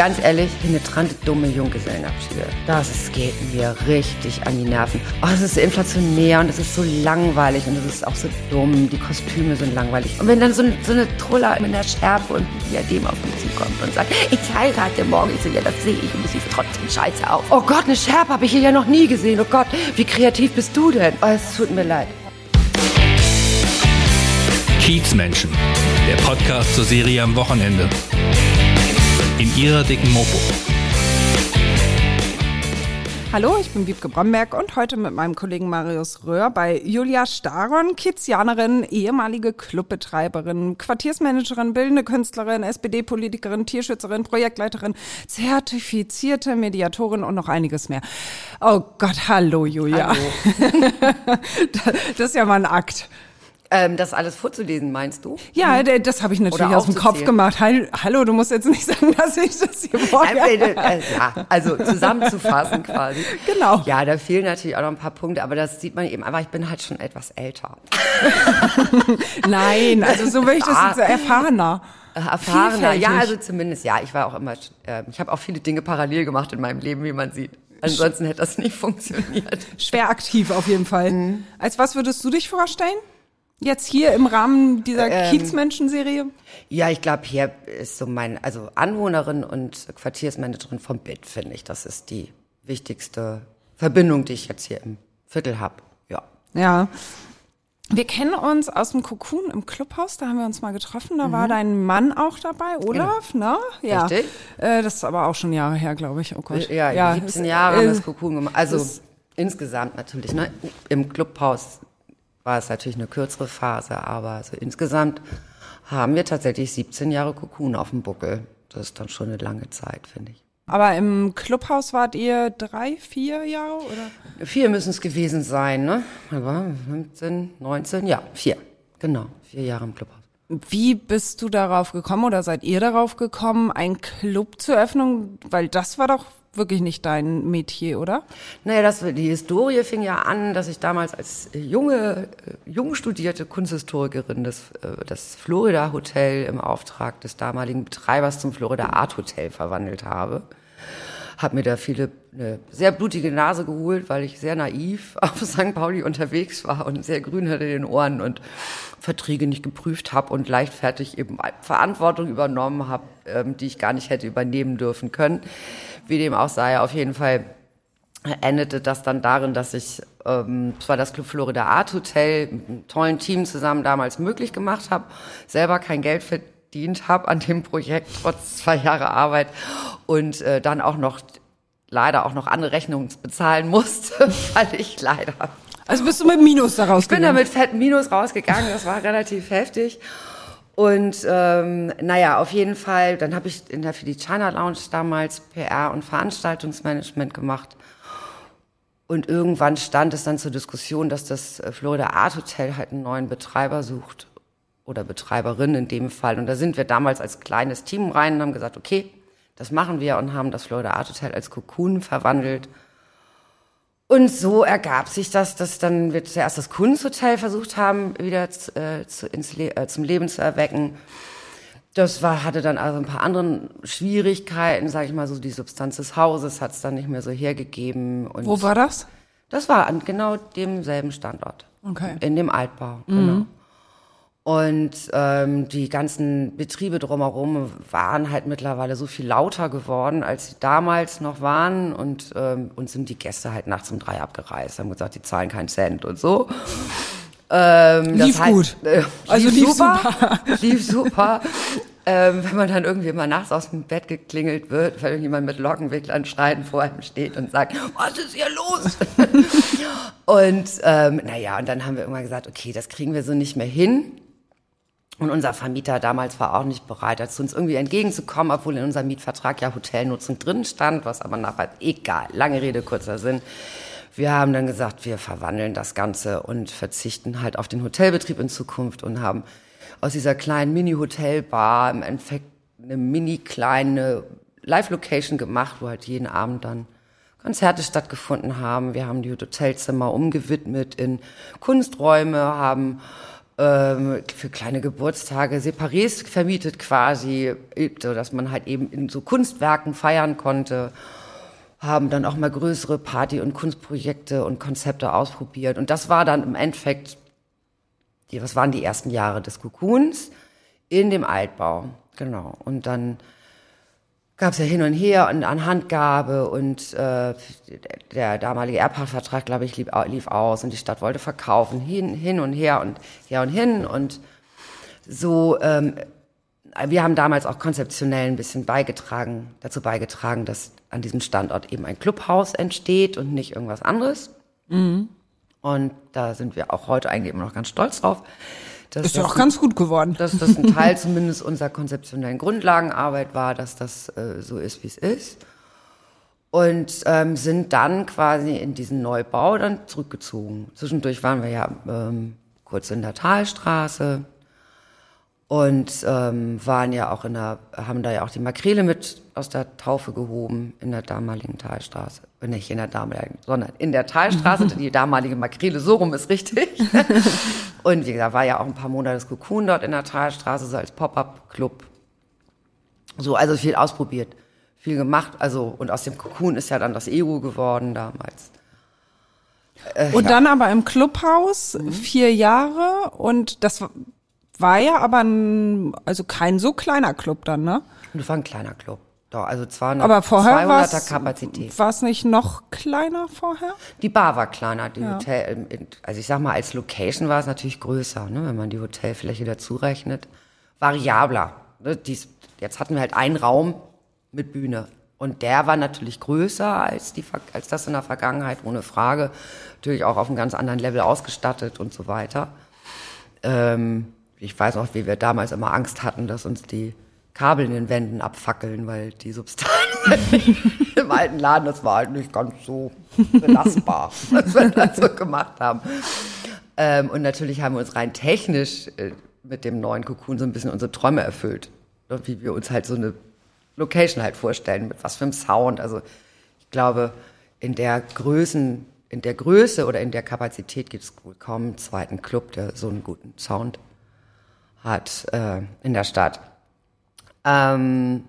ganz ehrlich, penetrante, dumme Junggesellenabschiede. Das geht mir richtig an die Nerven. Oh, es ist inflationär und es ist so langweilig und es ist auch so dumm. Die Kostüme sind langweilig. Und wenn dann so, so eine Truller mit einer Schärpe und einem Diadem auf mich zukommt und sagt, ich heirate morgen. Ich so, ja, das sehe ich und es sieht trotzdem scheiße aus. Oh Gott, eine Schärpe habe ich hier ja noch nie gesehen. Oh Gott, wie kreativ bist du denn? Oh, es tut mir leid. Kiezmenschen, der Podcast zur Serie am Wochenende. In ihrer dicken Mopo. Hallo, ich bin Wiebke Bromberg und heute mit meinem Kollegen Marius Röhr bei Julia Staron, Kizianerin, ehemalige Clubbetreiberin, Quartiersmanagerin, bildende Künstlerin, SPD-Politikerin, Tierschützerin, Projektleiterin, zertifizierte Mediatorin und noch einiges mehr. Oh Gott, hallo Julia. Hallo. das ist ja mal ein Akt. Ähm, das alles vorzulesen, meinst du? Ja, mhm. das habe ich natürlich aus dem Kopf gemacht. Hallo, du musst jetzt nicht sagen, dass ich das hier vorher... Äh, ja, also zusammenzufassen quasi. Genau. Ja, da fehlen natürlich auch noch ein paar Punkte, aber das sieht man eben. Aber ich bin halt schon etwas älter. Nein, also so will ich das jetzt erfahrener. Äh, erfahrener, ja, also zumindest, ja, ich war auch immer, äh, ich habe auch viele Dinge parallel gemacht in meinem Leben, wie man sieht. Ansonsten hätte das nicht funktioniert. Schwer aktiv auf jeden Fall. Mhm. Als was würdest du dich vorstellen? Jetzt hier im Rahmen dieser ähm, Kiezmenschen-Serie? Ja, ich glaube, hier ist so mein, also Anwohnerin und Quartiersmanagerin vom BIT, finde ich. Das ist die wichtigste Verbindung, die ich jetzt hier im Viertel habe. Ja. Ja. Wir kennen uns aus dem Cocoon im Clubhaus, da haben wir uns mal getroffen. Da mhm. war dein Mann auch dabei, Olaf, genau. ne? Ja. Richtig. Äh, das ist aber auch schon Jahre her, glaube ich. Oh Gott. Ja, ja 17 Jahre haben wir das Cocoon gemacht. Also insgesamt natürlich, ne? Im Clubhaus war es natürlich eine kürzere Phase, aber also insgesamt haben wir tatsächlich 17 Jahre Cocoon auf dem Buckel. Das ist dann schon eine lange Zeit, finde ich. Aber im Clubhaus wart ihr drei, vier Jahre oder? Vier müssen es gewesen sein, ne? Aber 15, 19, ja, vier. Genau, vier Jahre im Clubhaus. Wie bist du darauf gekommen oder seid ihr darauf gekommen, einen Club zu öffnen? Weil das war doch wirklich nicht dein Metier, oder? Naja, das, die Historie fing ja an, dass ich damals als junge, äh, jung studierte Kunsthistorikerin das, äh, das Florida Hotel im Auftrag des damaligen Betreibers zum Florida Art Hotel verwandelt habe. Hab mir da viele eine sehr blutige Nase geholt, weil ich sehr naiv auf St. Pauli unterwegs war und sehr grün hatte in den Ohren und Verträge nicht geprüft habe und leichtfertig eben Verantwortung übernommen habe, ähm, die ich gar nicht hätte übernehmen dürfen können. Wie dem auch sei, auf jeden Fall endete das dann darin, dass ich ähm, zwar das Club Florida Art Hotel mit einem tollen Team zusammen damals möglich gemacht habe, selber kein Geld verdient habe an dem Projekt trotz zwei Jahre Arbeit und äh, dann auch noch leider auch noch andere Rechnungen bezahlen musste, weil ich leider also bist du mit Minus da rausgegangen? Ich bin da mit fetten Minus rausgegangen, das war relativ heftig. Und ähm, naja, auf jeden Fall, dann habe ich in der, China Lounge damals PR und Veranstaltungsmanagement gemacht. Und irgendwann stand es dann zur Diskussion, dass das äh, Florida Art Hotel halt einen neuen Betreiber sucht. Oder Betreiberin in dem Fall. Und da sind wir damals als kleines Team rein und haben gesagt, okay, das machen wir und haben das Florida Art Hotel als Cocoon verwandelt und so ergab sich das, dass dann wir zuerst das Kunsthotel versucht haben, wieder äh, zu, Le äh, zum Leben zu erwecken. Das war, hatte dann also ein paar andere Schwierigkeiten, sage ich mal so, die Substanz des Hauses hat es dann nicht mehr so hergegeben. Und Wo war das? Das war an genau demselben Standort. Okay. In dem Altbau, mhm. genau. Und ähm, die ganzen Betriebe drumherum waren halt mittlerweile so viel lauter geworden, als sie damals noch waren. Und ähm, uns sind die Gäste halt nachts um drei abgereist, haben gesagt, die zahlen keinen Cent und so. Ähm, lief heißt, gut. Äh, also lief super. super. lief super. Ähm, wenn man dann irgendwie mal nachts aus dem Bett geklingelt wird, weil irgendjemand mit Lockenwicklern schreien vor einem steht und sagt, was ist hier los? und ähm, naja, und dann haben wir irgendwann gesagt, okay, das kriegen wir so nicht mehr hin. Und unser Vermieter damals war auch nicht bereit, dazu uns irgendwie entgegenzukommen, obwohl in unserem Mietvertrag ja Hotelnutzung drin stand, was aber nachher egal. Lange Rede, kurzer Sinn. Wir haben dann gesagt, wir verwandeln das Ganze und verzichten halt auf den Hotelbetrieb in Zukunft und haben aus dieser kleinen Mini-Hotelbar im Endeffekt eine mini-kleine Live-Location gemacht, wo halt jeden Abend dann Konzerte stattgefunden haben. Wir haben die Hotelzimmer umgewidmet in Kunsträume, haben ähm, für kleine Geburtstage Separés vermietet quasi, so dass man halt eben in so Kunstwerken feiern konnte haben dann auch mal größere Party- und Kunstprojekte und Konzepte ausprobiert. Und das war dann im Endeffekt, die, was waren die ersten Jahre des Cocoons in dem Altbau. Genau. Und dann gab es ja hin und her und an Handgabe und äh, der damalige Erbpachtvertrag, glaube ich, lief, lief aus und die Stadt wollte verkaufen, hin, hin und her und her und hin und so ähm, wir haben damals auch konzeptionell ein bisschen beigetragen, dazu beigetragen, dass an diesem Standort eben ein Clubhaus entsteht und nicht irgendwas anderes. Mhm. Und da sind wir auch heute eigentlich immer noch ganz stolz drauf. Dass ist ja auch ganz gut geworden. Dass das ein Teil zumindest unserer konzeptionellen Grundlagenarbeit war, dass das äh, so ist, wie es ist. Und ähm, sind dann quasi in diesen Neubau dann zurückgezogen. Zwischendurch waren wir ja ähm, kurz in der Talstraße, und ähm, waren ja auch in der, haben da ja auch die Makrele mit aus der Taufe gehoben in der damaligen Talstraße. Äh, nicht in der damaligen, sondern in der Talstraße, die damalige Makrele, so rum ist richtig. und wie gesagt, war ja auch ein paar Monate das Cocoon dort in der Talstraße, so als Pop-Up-Club. So, also viel ausprobiert, viel gemacht. Also, und aus dem Cocoon ist ja dann das EU geworden damals. Äh, und ja. dann aber im Clubhaus mhm. vier Jahre und das war ja aber ein, also kein so kleiner Club dann, ne? Das war ein kleiner Club. Doch, also 200, aber vorher 200er Kapazität. War es nicht noch kleiner vorher? Die Bar war kleiner. Die ja. Hotel, also ich sag mal, als Location war es natürlich größer, ne, wenn man die Hotelfläche dazu rechnet. Variabler. Ne, dies, jetzt hatten wir halt einen Raum mit Bühne. Und der war natürlich größer als, die, als das in der Vergangenheit, ohne Frage. Natürlich auch auf einem ganz anderen Level ausgestattet und so weiter. Ähm, ich weiß auch, wie wir damals immer Angst hatten, dass uns die Kabel in den Wänden abfackeln, weil die Substanz im alten Laden, das war halt nicht ganz so belastbar, was wir da so gemacht haben. Ähm, und natürlich haben wir uns rein technisch äh, mit dem neuen Cocoon so ein bisschen unsere Träume erfüllt. Und wie wir uns halt so eine Location halt vorstellen, mit was für einem Sound. Also ich glaube, in der Größen, in der Größe oder in der Kapazität gibt es kaum einen zweiten Club, der so einen guten Sound hat äh, in der Stadt. Ähm,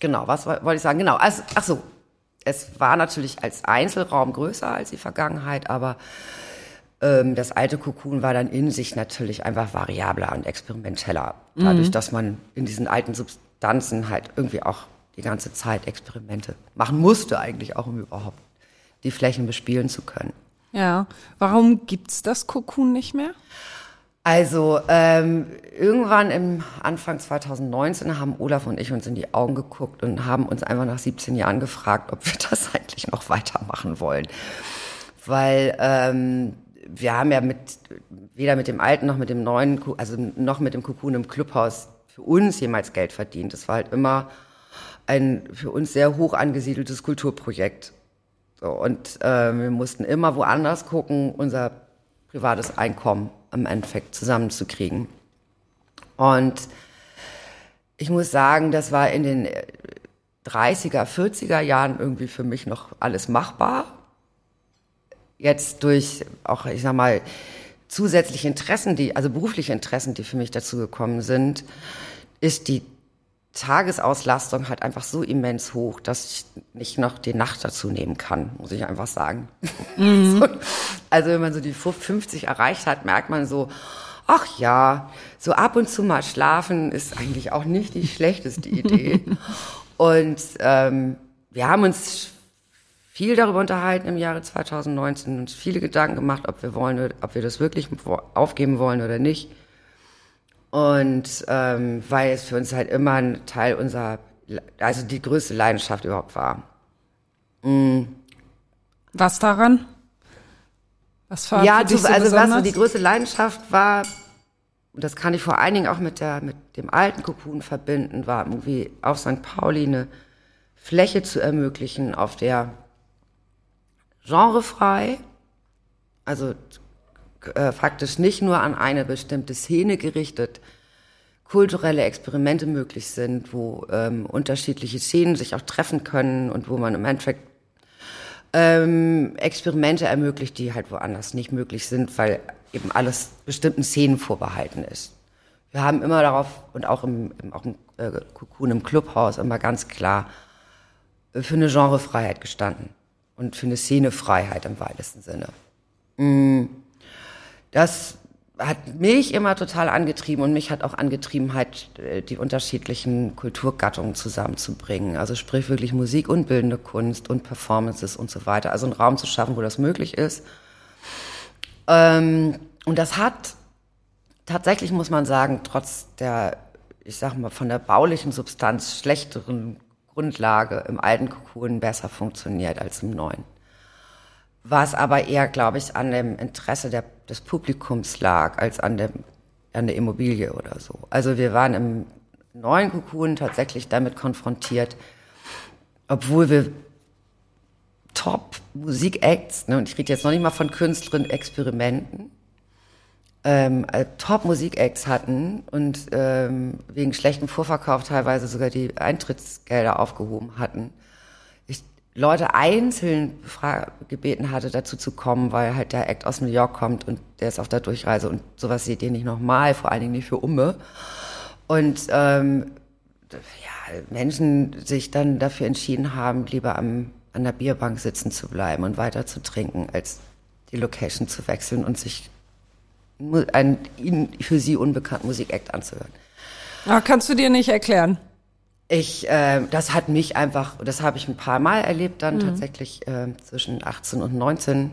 genau, was wollte ich sagen? Genau, also, ach so, es war natürlich als Einzelraum größer als die Vergangenheit, aber ähm, das alte Kokun war dann in sich natürlich einfach variabler und experimenteller. Dadurch, mhm. dass man in diesen alten Substanzen halt irgendwie auch die ganze Zeit Experimente machen musste, eigentlich auch, um überhaupt die Flächen bespielen zu können. Ja, warum gibt's das Kokun nicht mehr? Also ähm, irgendwann im Anfang 2019 haben Olaf und ich uns in die Augen geguckt und haben uns einfach nach 17 Jahren gefragt, ob wir das eigentlich noch weitermachen wollen. Weil ähm, wir haben ja mit weder mit dem alten noch mit dem neuen, also noch mit dem Cocoon im Clubhaus für uns jemals Geld verdient. Das war halt immer ein für uns sehr hoch angesiedeltes Kulturprojekt. So, und äh, wir mussten immer woanders gucken, unser privates Einkommen im Endeffekt zusammenzukriegen. Und ich muss sagen, das war in den 30er, 40er Jahren irgendwie für mich noch alles machbar. Jetzt durch auch, ich sag mal, zusätzliche Interessen, die, also berufliche Interessen, die für mich dazu gekommen sind, ist die Tagesauslastung halt einfach so immens hoch, dass ich nicht noch die Nacht dazu nehmen kann, muss ich einfach sagen. Mhm. also wenn man so die 50 erreicht hat, merkt man so, ach ja, so ab und zu mal schlafen ist eigentlich auch nicht die schlechteste Idee. und ähm, wir haben uns viel darüber unterhalten im Jahre 2019, uns viele Gedanken gemacht, ob wir wollen, ob wir das wirklich aufgeben wollen oder nicht. Und ähm, weil es für uns halt immer ein Teil unserer, also die größte Leidenschaft überhaupt war. Mhm. Was daran? Was war ja, dich so also besonders? was die größte Leidenschaft war, und das kann ich vor allen Dingen auch mit der mit dem alten Kokun verbinden, war irgendwie auf St. Pauli eine Fläche zu ermöglichen, auf der genrefrei, also äh, faktisch nicht nur an eine bestimmte Szene gerichtet, kulturelle Experimente möglich sind, wo ähm, unterschiedliche Szenen sich auch treffen können und wo man im Endeffekt ähm, Experimente ermöglicht, die halt woanders nicht möglich sind, weil eben alles bestimmten Szenen vorbehalten ist. Wir haben immer darauf und auch im, im, auch im äh, Cocoon im Clubhaus immer ganz klar äh, für eine Genrefreiheit gestanden und für eine Szenefreiheit im weitesten Sinne. Mm, das hat mich immer total angetrieben und mich hat auch angetrieben, halt äh, die unterschiedlichen Kulturgattungen zusammenzubringen. Also sprich wirklich Musik und bildende Kunst und Performances und so weiter. Also einen Raum zu schaffen, wo das möglich ist. Ähm, und das hat tatsächlich, muss man sagen, trotz der, ich sag mal, von der baulichen Substanz schlechteren Grundlage im alten Kokon besser funktioniert als im neuen was aber eher, glaube ich, an dem Interesse der, des Publikums lag, als an, dem, an der Immobilie oder so. Also wir waren im neuen Kukun tatsächlich damit konfrontiert, obwohl wir Top-Musik-Acts, ne, und ich rede jetzt noch nicht mal von Künstlerinnen-Experimenten, ähm, äh, Top-Musik-Acts hatten und ähm, wegen schlechtem Vorverkauf teilweise sogar die Eintrittsgelder aufgehoben hatten Leute einzeln gebeten hatte, dazu zu kommen, weil halt der Act aus New York kommt und der ist auf der Durchreise und sowas seht ihr nicht nochmal, vor allen Dingen nicht für Umme. Und ähm, ja, Menschen sich dann dafür entschieden haben, lieber am, an der Bierbank sitzen zu bleiben und weiter zu trinken, als die Location zu wechseln und sich einen ihnen für sie unbekannten Musikakt anzuhören. Ja, kannst du dir nicht erklären? Ich, äh, das hat mich einfach, das habe ich ein paar Mal erlebt, dann mhm. tatsächlich äh, zwischen 18 und 19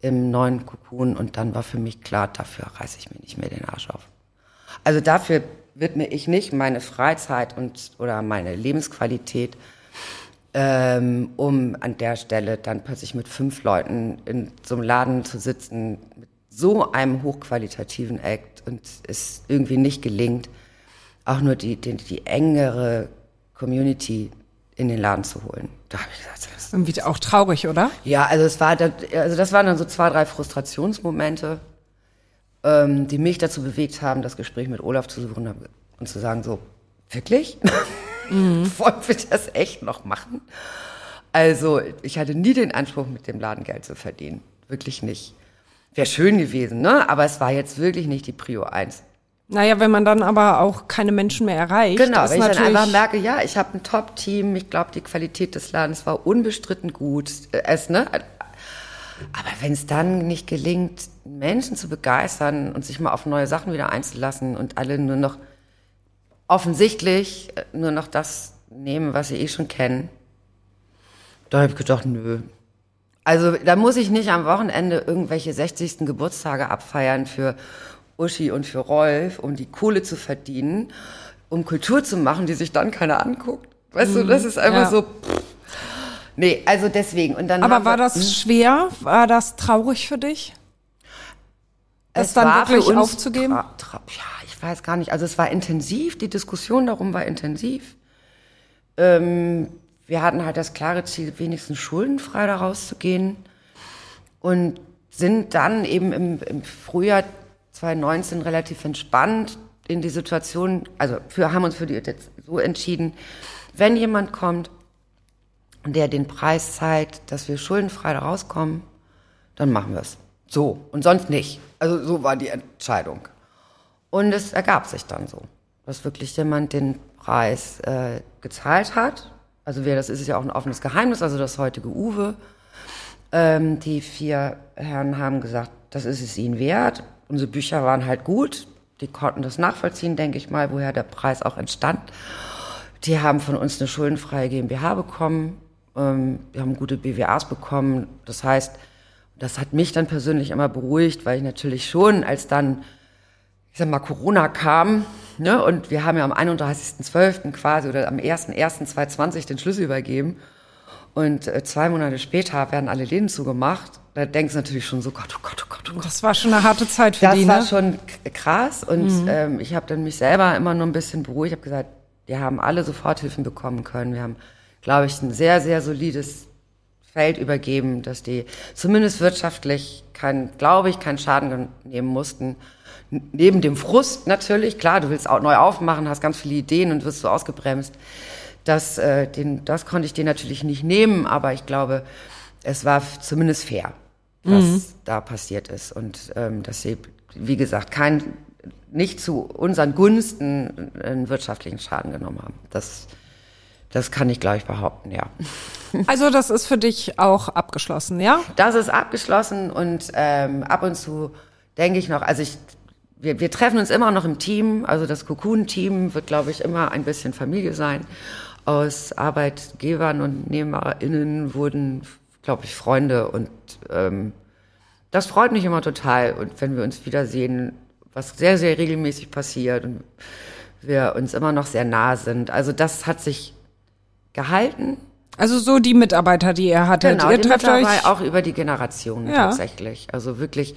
im neuen Kokon und dann war für mich klar, dafür reiße ich mir nicht mehr den Arsch auf. Also dafür widme ich nicht meine Freizeit und oder meine Lebensqualität, ähm, um an der Stelle dann plötzlich mit fünf Leuten in so einem Laden zu sitzen, mit so einem hochqualitativen Act und es irgendwie nicht gelingt, auch nur die, die, die engere Community in den Laden zu holen. Da habe ich gesagt, das ist irgendwie auch traurig, oder? Ja, also es war, also das waren dann so zwei, drei Frustrationsmomente, ähm, die mich dazu bewegt haben, das Gespräch mit Olaf zu suchen und zu sagen so, wirklich? Mhm. Wollen wir das echt noch machen? Also ich hatte nie den Anspruch, mit dem Laden Geld zu verdienen, wirklich nicht. Wäre schön gewesen, ne? Aber es war jetzt wirklich nicht die Prio eins. Naja, wenn man dann aber auch keine Menschen mehr erreicht. Genau, wenn ich dann einfach merke, ja, ich habe ein Top-Team, ich glaube, die Qualität des Ladens war unbestritten gut. Es, ne? Aber wenn es dann nicht gelingt, Menschen zu begeistern und sich mal auf neue Sachen wieder einzulassen und alle nur noch offensichtlich äh, nur noch das nehmen, was sie eh schon kennen, da habe ich gedacht, nö. Also da muss ich nicht am Wochenende irgendwelche 60. Geburtstage abfeiern für Uschi und für Rolf, um die Kohle zu verdienen, um Kultur zu machen, die sich dann keiner anguckt. Weißt mhm. du, das ist einfach ja. so. Pff. Nee, also deswegen. Und dann Aber war das mh. Hm? schwer? War das traurig für dich? Das es dann wirklich aufzugeben? Ja, ich weiß gar nicht. Also es war intensiv, die Diskussion darum war intensiv. Ähm, wir hatten halt das klare Ziel, wenigstens schuldenfrei da rauszugehen. Und sind dann eben im, im Frühjahr 2019 relativ entspannt in die Situation, also für, haben uns für die jetzt so entschieden, wenn jemand kommt, der den Preis zeigt, dass wir schuldenfrei da rauskommen, dann machen wir es. So. Und sonst nicht. Also so war die Entscheidung. Und es ergab sich dann so, dass wirklich jemand den Preis äh, gezahlt hat. Also wir, das ist ja auch ein offenes Geheimnis, also das heutige Uwe. Ähm, die vier Herren haben gesagt, das ist es ihnen wert unsere Bücher waren halt gut. Die konnten das nachvollziehen, denke ich mal, woher der Preis auch entstand. Die haben von uns eine schuldenfreie GmbH bekommen. Ähm, wir haben gute BWAs bekommen. Das heißt, das hat mich dann persönlich immer beruhigt, weil ich natürlich schon, als dann, ich sag mal, Corona kam, ne, und wir haben ja am 31.12. quasi oder am 1.1.2020 den Schlüssel übergeben. Und äh, zwei Monate später werden alle Läden zugemacht da denkst du natürlich schon so, Gott, oh Gott, oh Gott, oh Gott. Das war schon eine harte Zeit für das die, ne? Das war schon krass und mhm. ähm, ich habe dann mich selber immer nur ein bisschen beruhigt. Ich habe gesagt, wir haben alle Soforthilfen bekommen können. Wir haben, glaube ich, ein sehr, sehr solides Feld übergeben, dass die zumindest wirtschaftlich kein, glaube ich, keinen Schaden nehmen mussten. Neben dem Frust natürlich, klar, du willst auch neu aufmachen, hast ganz viele Ideen und wirst so ausgebremst. Das, äh, den, das konnte ich dir natürlich nicht nehmen, aber ich glaube, es war zumindest fair. was mhm. da passiert ist. Und ähm, dass sie, wie gesagt, kein, nicht zu unseren Gunsten einen wirtschaftlichen Schaden genommen haben. Das, das kann ich, glaube ich, behaupten, ja. Also das ist für dich auch abgeschlossen, ja? Das ist abgeschlossen und ähm, ab und zu denke ich noch, also ich, wir, wir treffen uns immer noch im Team, also das Cocoon-Team wird, glaube ich, immer ein bisschen Familie sein. Aus Arbeitgebern und NehmerInnen wurden, glaube ich, Freunde und ähm, das freut mich immer total. Und wenn wir uns wiedersehen, was sehr, sehr regelmäßig passiert und wir uns immer noch sehr nah sind. Also das hat sich gehalten. Also so die Mitarbeiter, die ihr hattet. Genau, ihr trefft euch auch über die Generationen ja. tatsächlich. Also wirklich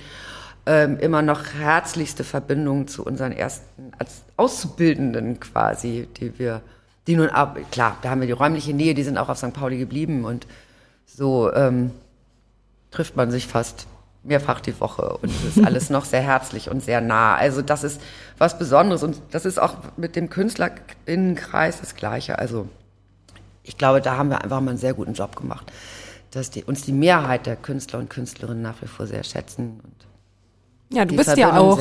ähm, immer noch herzlichste Verbindung zu unseren ersten Auszubildenden quasi, die wir, die nun ab, klar, da haben wir die räumliche Nähe, die sind auch auf St. Pauli geblieben und so ähm, trifft man sich fast mehrfach die Woche und es ist alles noch sehr herzlich und sehr nah. Also das ist was Besonderes und das ist auch mit dem Künstlerinnenkreis das Gleiche. Also ich glaube, da haben wir einfach mal einen sehr guten Job gemacht, dass die, uns die Mehrheit der Künstler und Künstlerinnen nach wie vor sehr schätzen. Und ja, du bist ja auch,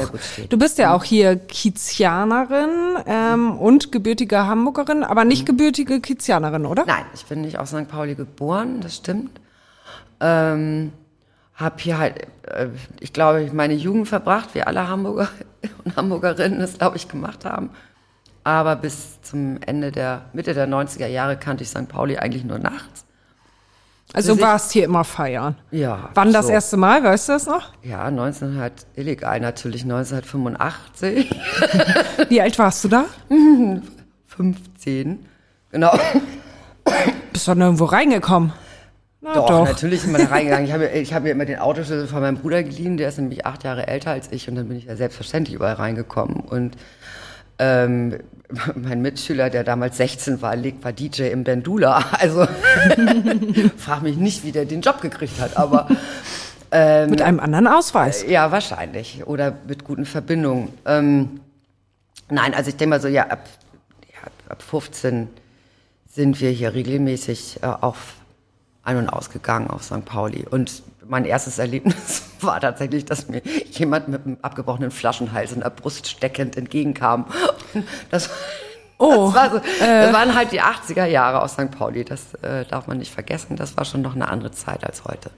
du bist ja auch hier Kizianerin ähm, und gebürtige Hamburgerin, aber nicht mhm. gebürtige Kizianerin, oder? Nein, ich bin nicht aus St. Pauli geboren, das stimmt. Ähm, habe hier halt, äh, ich glaube, meine Jugend verbracht, wie alle Hamburger und Hamburgerinnen es, glaube ich, gemacht haben. Aber bis zum Ende der, Mitte der 90er Jahre kannte ich St. Pauli eigentlich nur nachts. Also du warst hier immer feiern? Ja. Wann so. das erste Mal, weißt du das noch? Ja, 1900, illegal natürlich, 1985. Wie alt warst du da? 15, genau. Bist du nirgendwo reingekommen? Na, doch, doch, natürlich immer da reingegangen. Ich habe ich hab mir immer den Autoschlüssel von meinem Bruder geliehen, der ist nämlich acht Jahre älter als ich und dann bin ich ja selbstverständlich überall reingekommen. Und ähm, mein Mitschüler, der damals 16 war, war DJ im Bendula. Also frag mich nicht, wie der den Job gekriegt hat, aber ähm, mit einem anderen Ausweis. Ja, wahrscheinlich oder mit guten Verbindungen. Ähm, nein, also ich denke mal so, ja ab, ja, ab 15 sind wir hier regelmäßig äh, auf ein- und ausgegangen auf St. Pauli. Und mein erstes Erlebnis war tatsächlich, dass mir jemand mit einem abgebrochenen Flaschenhals in der Brust steckend entgegenkam. Das, oh, das, war so, äh, das waren halt die 80er Jahre aus St. Pauli. Das äh, darf man nicht vergessen. Das war schon noch eine andere Zeit als heute.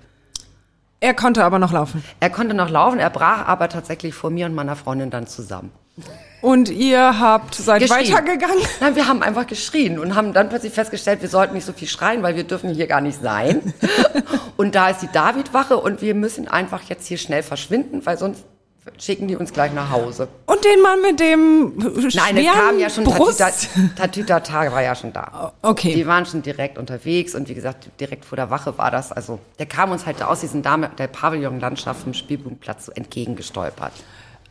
Er konnte aber noch laufen. Er konnte noch laufen, er brach aber tatsächlich vor mir und meiner Freundin dann zusammen. Und ihr habt seid geschrien. weitergegangen? Nein, wir haben einfach geschrien und haben dann plötzlich festgestellt, wir sollten nicht so viel schreien, weil wir dürfen hier gar nicht sein. und da ist die Davidwache und wir müssen einfach jetzt hier schnell verschwinden, weil sonst schicken die uns gleich nach Hause. Und den Mann mit dem Nein, es kam ja schon Brust? Tatüta Tag war ja schon da. Okay. Die waren schon direkt unterwegs und wie gesagt, direkt vor der Wache war das. Also der kam uns halt aus diesem Dame, der Pavillonlandschaft vom Spielpunktplatz so entgegengestolpert.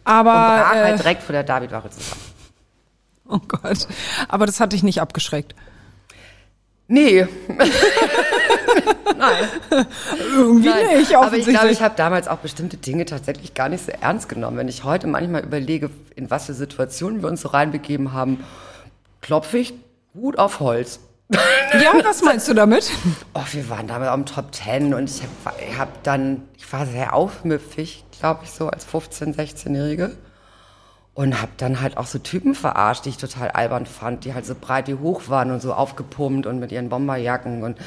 Aber und brach äh, halt direkt vor der Davidwache zusammen. Oh Gott. Aber das hat dich nicht abgeschreckt. Nee. Nein. Irgendwie Nein. nicht. Aber ich glaube, ich habe damals auch bestimmte Dinge tatsächlich gar nicht so ernst genommen. Wenn ich heute manchmal überlege, in was für Situationen wir uns so reinbegeben haben, klopfe ich gut auf Holz. Ja, was meinst du damit? Oh, wir waren damals am Top Ten und ich habe hab dann, ich war sehr aufmüpfig, glaube ich, so als 15-, 16-Jährige. Und habe dann halt auch so Typen verarscht, die ich total albern fand, die halt so breit wie hoch waren und so aufgepumpt und mit ihren Bomberjacken und,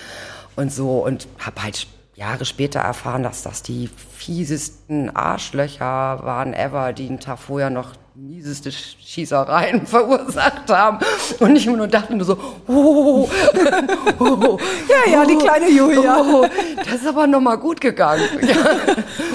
und so. Und habe halt Jahre später erfahren, dass das die fiesesten Arschlöcher waren ever, die einen Tag vorher noch mieseste Schießereien verursacht haben. Und ich immer nur dachte nur so, oh, oh, oh ja, ja, die kleine Julia. Oh, das ist aber nochmal gut gegangen.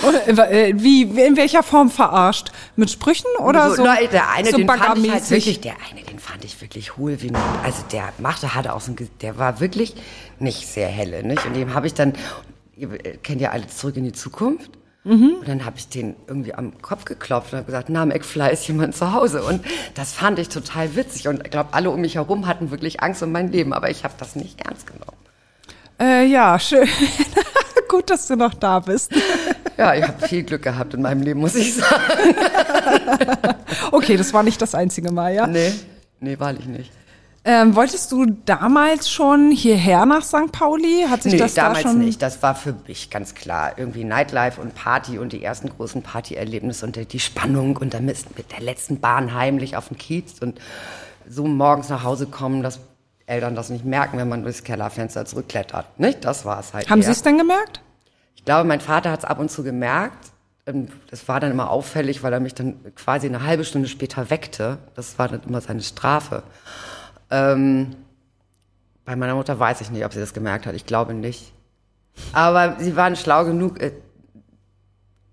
Ja. Äh, wie, in welcher Form verarscht? Mit Sprüchen oder so? so na, der eine, so den fand ich halt wirklich, der eine, den fand ich wirklich hohl wie, also der machte, hatte auch so ein, der war wirklich nicht sehr helle, nicht? Und dem habe ich dann, ihr kennt ja alle zurück in die Zukunft? Mhm. Und dann habe ich den irgendwie am Kopf geklopft und habe gesagt, na, McFly ist jemand zu Hause. Und das fand ich total witzig. Und ich glaube, alle um mich herum hatten wirklich Angst um mein Leben, aber ich habe das nicht ernst genommen. Äh, ja, schön. Gut, dass du noch da bist. Ja, ich habe viel Glück gehabt in meinem Leben, muss ich sagen. okay, das war nicht das einzige Mal, ja? Nee, nee, wahrlich nicht. Ähm, wolltest du damals schon hierher nach St. Pauli? Hat sich nee, das da damals schon nicht. Das war für mich ganz klar. Irgendwie Nightlife und Party und die ersten großen Partyerlebnisse und die Spannung und dann mit der letzten Bahn heimlich auf den Kiez und so morgens nach Hause kommen, dass Eltern das nicht merken, wenn man durchs Kellerfenster zurückklettert. Nicht? Das war es halt. Haben. Sie es denn gemerkt? Ich glaube, mein Vater hat es ab und zu gemerkt. Ähm, Das war dann immer auffällig, weil er mich dann quasi eine halbe Stunde später weckte. Das war dann immer seine Strafe. Ähm, bei meiner Mutter weiß ich nicht, ob sie das gemerkt hat. Ich glaube nicht. Aber sie waren schlau genug, äh,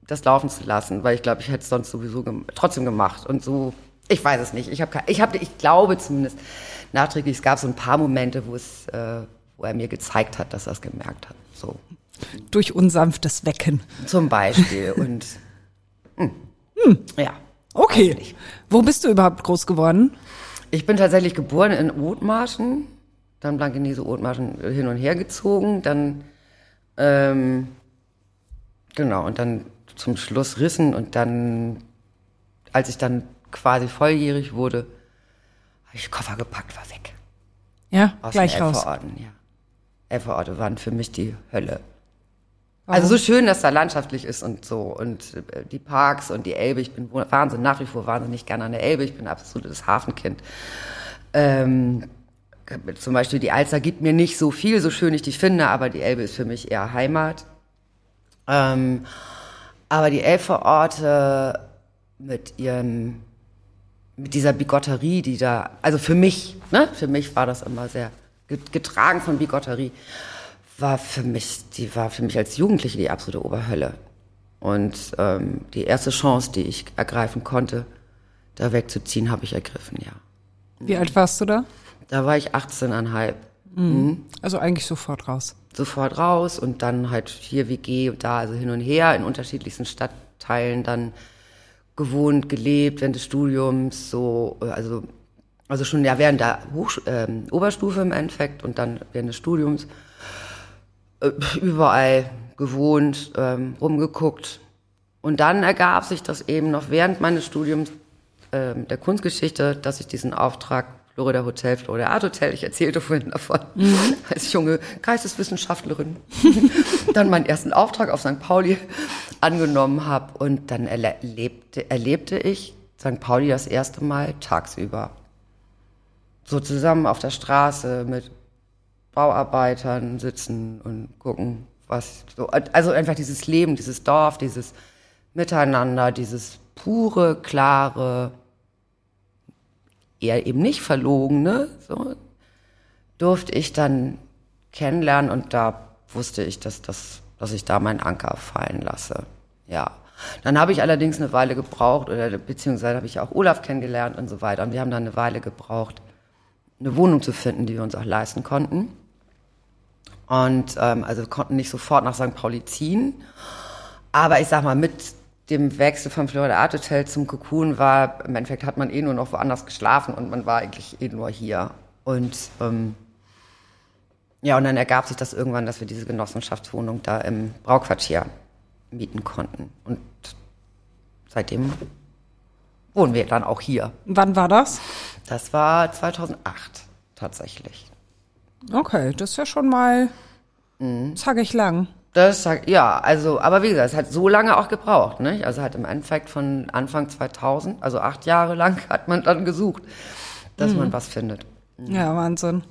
das laufen zu lassen, weil ich glaube, ich hätte es sonst sowieso gem trotzdem gemacht. Und so, ich weiß es nicht. Ich habe, ich habe, ich glaube zumindest nachträglich, es gab so ein paar Momente, wo es, äh, wo er mir gezeigt hat, dass er es gemerkt hat. So. Durch unsanftes Wecken. Zum Beispiel. Und hm. ja. Okay. Wo bist du überhaupt groß geworden? Ich bin tatsächlich geboren in Othmarschen, dann Blankenese Othmarschen hin und her gezogen, dann ähm, genau und dann zum Schluss Rissen und dann, als ich dann quasi volljährig wurde, habe ich Koffer gepackt, war weg. Ja, Aus gleich den raus. Elferorten, ja. Elferorte waren für mich die Hölle. Also so schön, dass da landschaftlich ist und so und äh, die Parks und die Elbe. Ich bin wahnsinnig, nach wie vor wahnsinnig gerne an der Elbe. Ich bin ein absolutes Hafenkind. Ähm, zum Beispiel die Alster gibt mir nicht so viel, so schön ich die finde, aber die Elbe ist für mich eher Heimat. Ähm, aber die Elferorte mit ihrem, mit dieser Bigotterie, die da, also für mich, ne, für mich war das immer sehr get- getragen von Bigotterie, war für mich, die war für mich als Jugendliche die absolute Oberhölle. Und ähm, die erste Chance, die ich ergreifen konnte, da wegzuziehen, habe ich ergriffen, ja. Wie alt warst du da? Da war ich 18,5. Also eigentlich sofort raus. sofort raus und dann halt hier WG und da, also hin und her in unterschiedlichsten Stadtteilen dann gewohnt, gelebt während des Studiums, so, also, also schon ja während der Hochsch ähm, Oberstufe im Endeffekt und dann während des Studiums überall gewohnt, ähm, rumgeguckt. Und dann ergab sich das eben noch während meines Studiums ähm, der Kunstgeschichte, dass ich diesen Auftrag Florida Hotel, Florida Art Hotel, ich erzählte vorhin davon, als junge Geisteswissenschaftlerin, dann meinen ersten Auftrag auf St. Pauli angenommen habe und dann erlebte, erlebte ich St. Pauli das erste Mal tagsüber. So zusammen auf der Straße mit Bauarbeitern sitzen und gucken, was so, also einfach dieses Leben, dieses Dorf, dieses Miteinander, dieses pure, klare, eher eben nicht verlogene, so, durfte ich dann kennenlernen und da wusste ich, dass, das, dass ich da meinen Anker fallen lasse. Ja. Dann habe ich allerdings eine Weile gebraucht, oder beziehungsweise habe ich auch Olaf kennengelernt und so weiter. Und wir haben dann eine Weile gebraucht, eine Wohnung zu finden, die wir uns auch leisten konnten. Und ähm, also konnten nicht sofort nach St. Pauli ziehen. Aber ich sag mal, mit dem Wechsel vom Florida Art Hotel zum Cocoon war, im Endeffekt hat man eh nur noch woanders geschlafen und man war eigentlich eh nur hier. Und ähm, ja, und dann ergab sich das irgendwann, dass wir diese Genossenschaftswohnung da im Brauquartier mieten konnten. Und seitdem wohnen wir dann auch hier. Wann war das? Das war 2008 tatsächlich. Okay, das ist ja schon mal zackig lang. Das sag, ja, also, aber wie gesagt, es hat so lange auch gebraucht, ne? Also hat im Endeffekt von Anfang 2000, also acht Jahre lang, hat man dann gesucht, dass man was findet. Ja, Wahnsinn.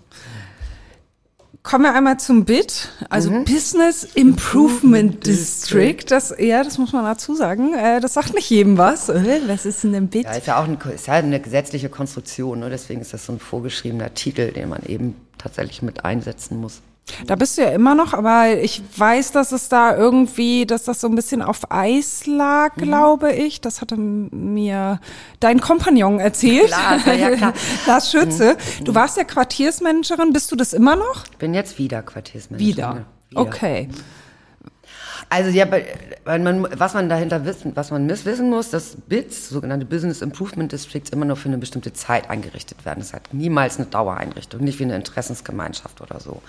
Kommen wir einmal zum BIT, also Business Improvement District. Das, ja, das muss man dazu sagen. Äh, das sagt nicht jedem was. Äh, Was ist denn ein BIT? Ja, ist ja auch eine, ist ja eine gesetzliche Konstruktion, ne? deswegen ist das so ein vorgeschriebener Titel, den man eben tatsächlich mit einsetzen muss. Da bist du ja immer noch, aber ich weiß, dass es da irgendwie, dass das so ein bisschen auf Eis lag, glaube ich. Das hatte mir dein Kompagnon erzählt. Lars, ja, klar. Lars Schütze. Du warst ja Quartiersmanagerin. Bist du das immer noch? Ich bin jetzt wieder Quartiersmanagerin. Wieder. ja. Okay. Also ja, weil man, was man dahinter wissen, was man wissen muss, dass BITS, sogenannte Business Improvement Districts, immer nur für eine bestimmte Zeit eingerichtet werden. Das hat niemals eine Dauereinrichtung, nicht wie eine Interessensgemeinschaft oder so.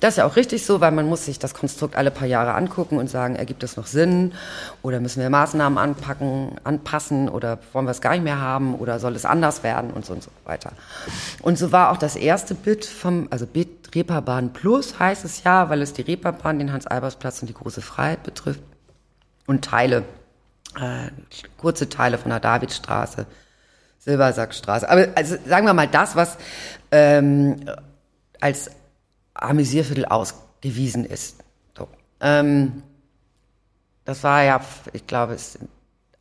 Das ist ja auch richtig so, weil man muss sich das Konstrukt alle paar Jahre angucken und sagen, ergibt es noch Sinn oder müssen wir Maßnahmen anpacken, anpassen oder wollen wir es gar nicht mehr haben oder soll es anders werden und so und so weiter. Und so war auch das erste BIT vom, also BIT Reeperbahn Plus heißt es ja, weil es die Reeperbahn, den Hans-Albers-Platz und die Große Freiheit betrifft und Teile, äh, kurze Teile von der Davidstraße, Silbersackstraße. Aber also sagen wir mal das, was ähm, als Amüsierviertel ausgewiesen ist. So. Ähm, das war ja, ich glaube, es ist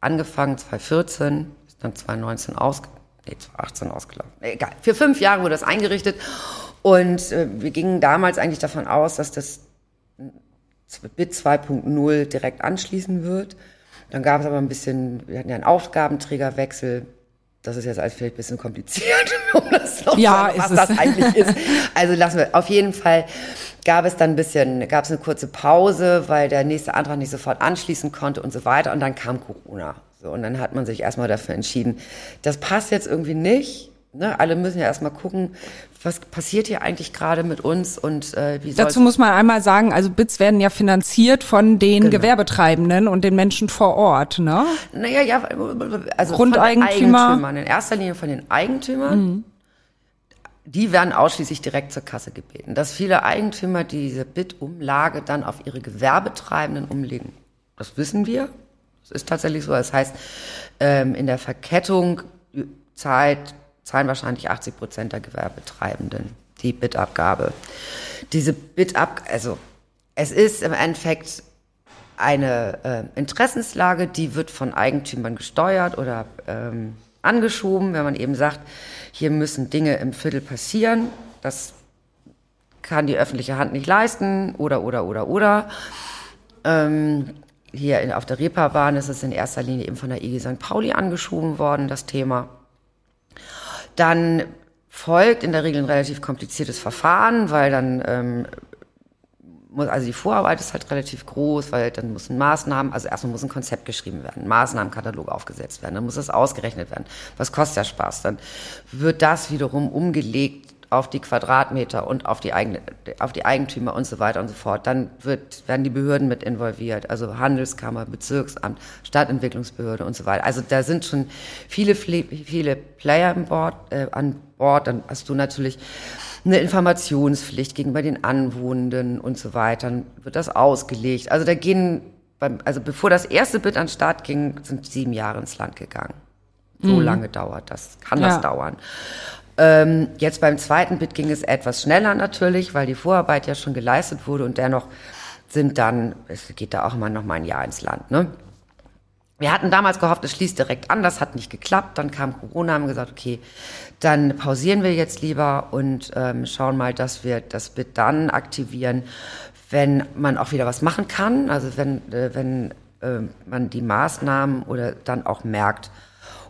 angefangen 2014, ist dann 2019 aus, nee, 2018 ausgelaufen. Egal. Für fünf Jahre wurde das eingerichtet und äh, wir gingen damals eigentlich davon aus, dass das BIT 2.0 direkt anschließen wird. Dann gab es aber ein bisschen, wir hatten ja einen Aufgabenträgerwechsel. Das ist jetzt alles vielleicht ein bisschen kompliziert, um das noch ja, sagen, was das eigentlich ist. Also lassen wir, auf jeden Fall gab es dann ein bisschen, gab es eine kurze Pause, weil der nächste Antrag nicht sofort anschließen konnte und so weiter. Und dann kam Corona. So, und dann hat man sich erstmal dafür entschieden, das passt jetzt irgendwie nicht ne, alle müssen ja erstmal gucken, was passiert hier eigentlich gerade mit uns und äh, wie Dazu muss man einmal sagen, also Bits werden ja finanziert von den genau. Gewerbetreibenden und den Menschen vor Ort, ne? Naja, ja, also Grundeigentümer. Von Eigentümern, in erster Linie von den Eigentümern. Mhm. Die werden ausschließlich direkt zur Kasse gebeten. Dass viele Eigentümer diese Bit-Umlage dann auf ihre Gewerbetreibenden umlegen, das wissen wir. Das ist tatsächlich so. Das heißt, ähm, in der Verkettung zahlt zahlen wahrscheinlich 80 Prozent der Gewerbetreibenden die Bitabgabe. Diese Bitab, also es ist im Endeffekt eine äh, Interessenslage, die wird von Eigentümern gesteuert oder ähm, angeschoben, wenn man eben sagt, hier müssen Dinge im Viertel passieren. Das kann die öffentliche Hand nicht leisten oder oder oder oder. Ähm, hier in, auf der Reeperbahn ist es in erster Linie eben von der IG St. Pauli angeschoben worden, das Thema. Dann folgt in der Regel ein relativ kompliziertes Verfahren, weil dann ähm, muss, also die Vorarbeit ist halt relativ groß, weil dann müssen Maßnahmen, also erstmal muss ein Konzept geschrieben werden, ein Maßnahmenkatalog aufgesetzt werden, dann muss das ausgerechnet werden. Was kostet der Spaß? Dann wird das wiederum umgelegt auf die Quadratmeter und auf die, eigene, auf die Eigentümer und so weiter und so fort. Dann wird, werden die Behörden mit involviert, also Handelskammer, Bezirksamt, Stadtentwicklungsbehörde und so weiter. Also da sind schon viele, viele Player an Bord, äh, an Bord. Dann hast du natürlich eine Informationspflicht gegenüber den Anwohnenden und so weiter. Dann wird das ausgelegt. Also da gehen, beim, also bevor das erste Bit an den Start ging, sind sieben Jahre ins Land gegangen. So mhm. lange dauert das, kann ja. das dauern. Ähm, jetzt beim zweiten Bit ging es etwas schneller natürlich, weil die Vorarbeit ja schon geleistet wurde und dennoch sind dann, es geht da auch immer noch mal ein Jahr ins Land, ne? Wir hatten damals gehofft, es schließt direkt an, das hat nicht geklappt. Dann kam Corona, haben gesagt, okay, dann pausieren wir jetzt lieber und ähm, schauen mal, dass wir das Bit dann aktivieren, wenn man auch wieder was machen kann. Also wenn, äh, wenn äh, man die Maßnahmen oder dann auch merkt,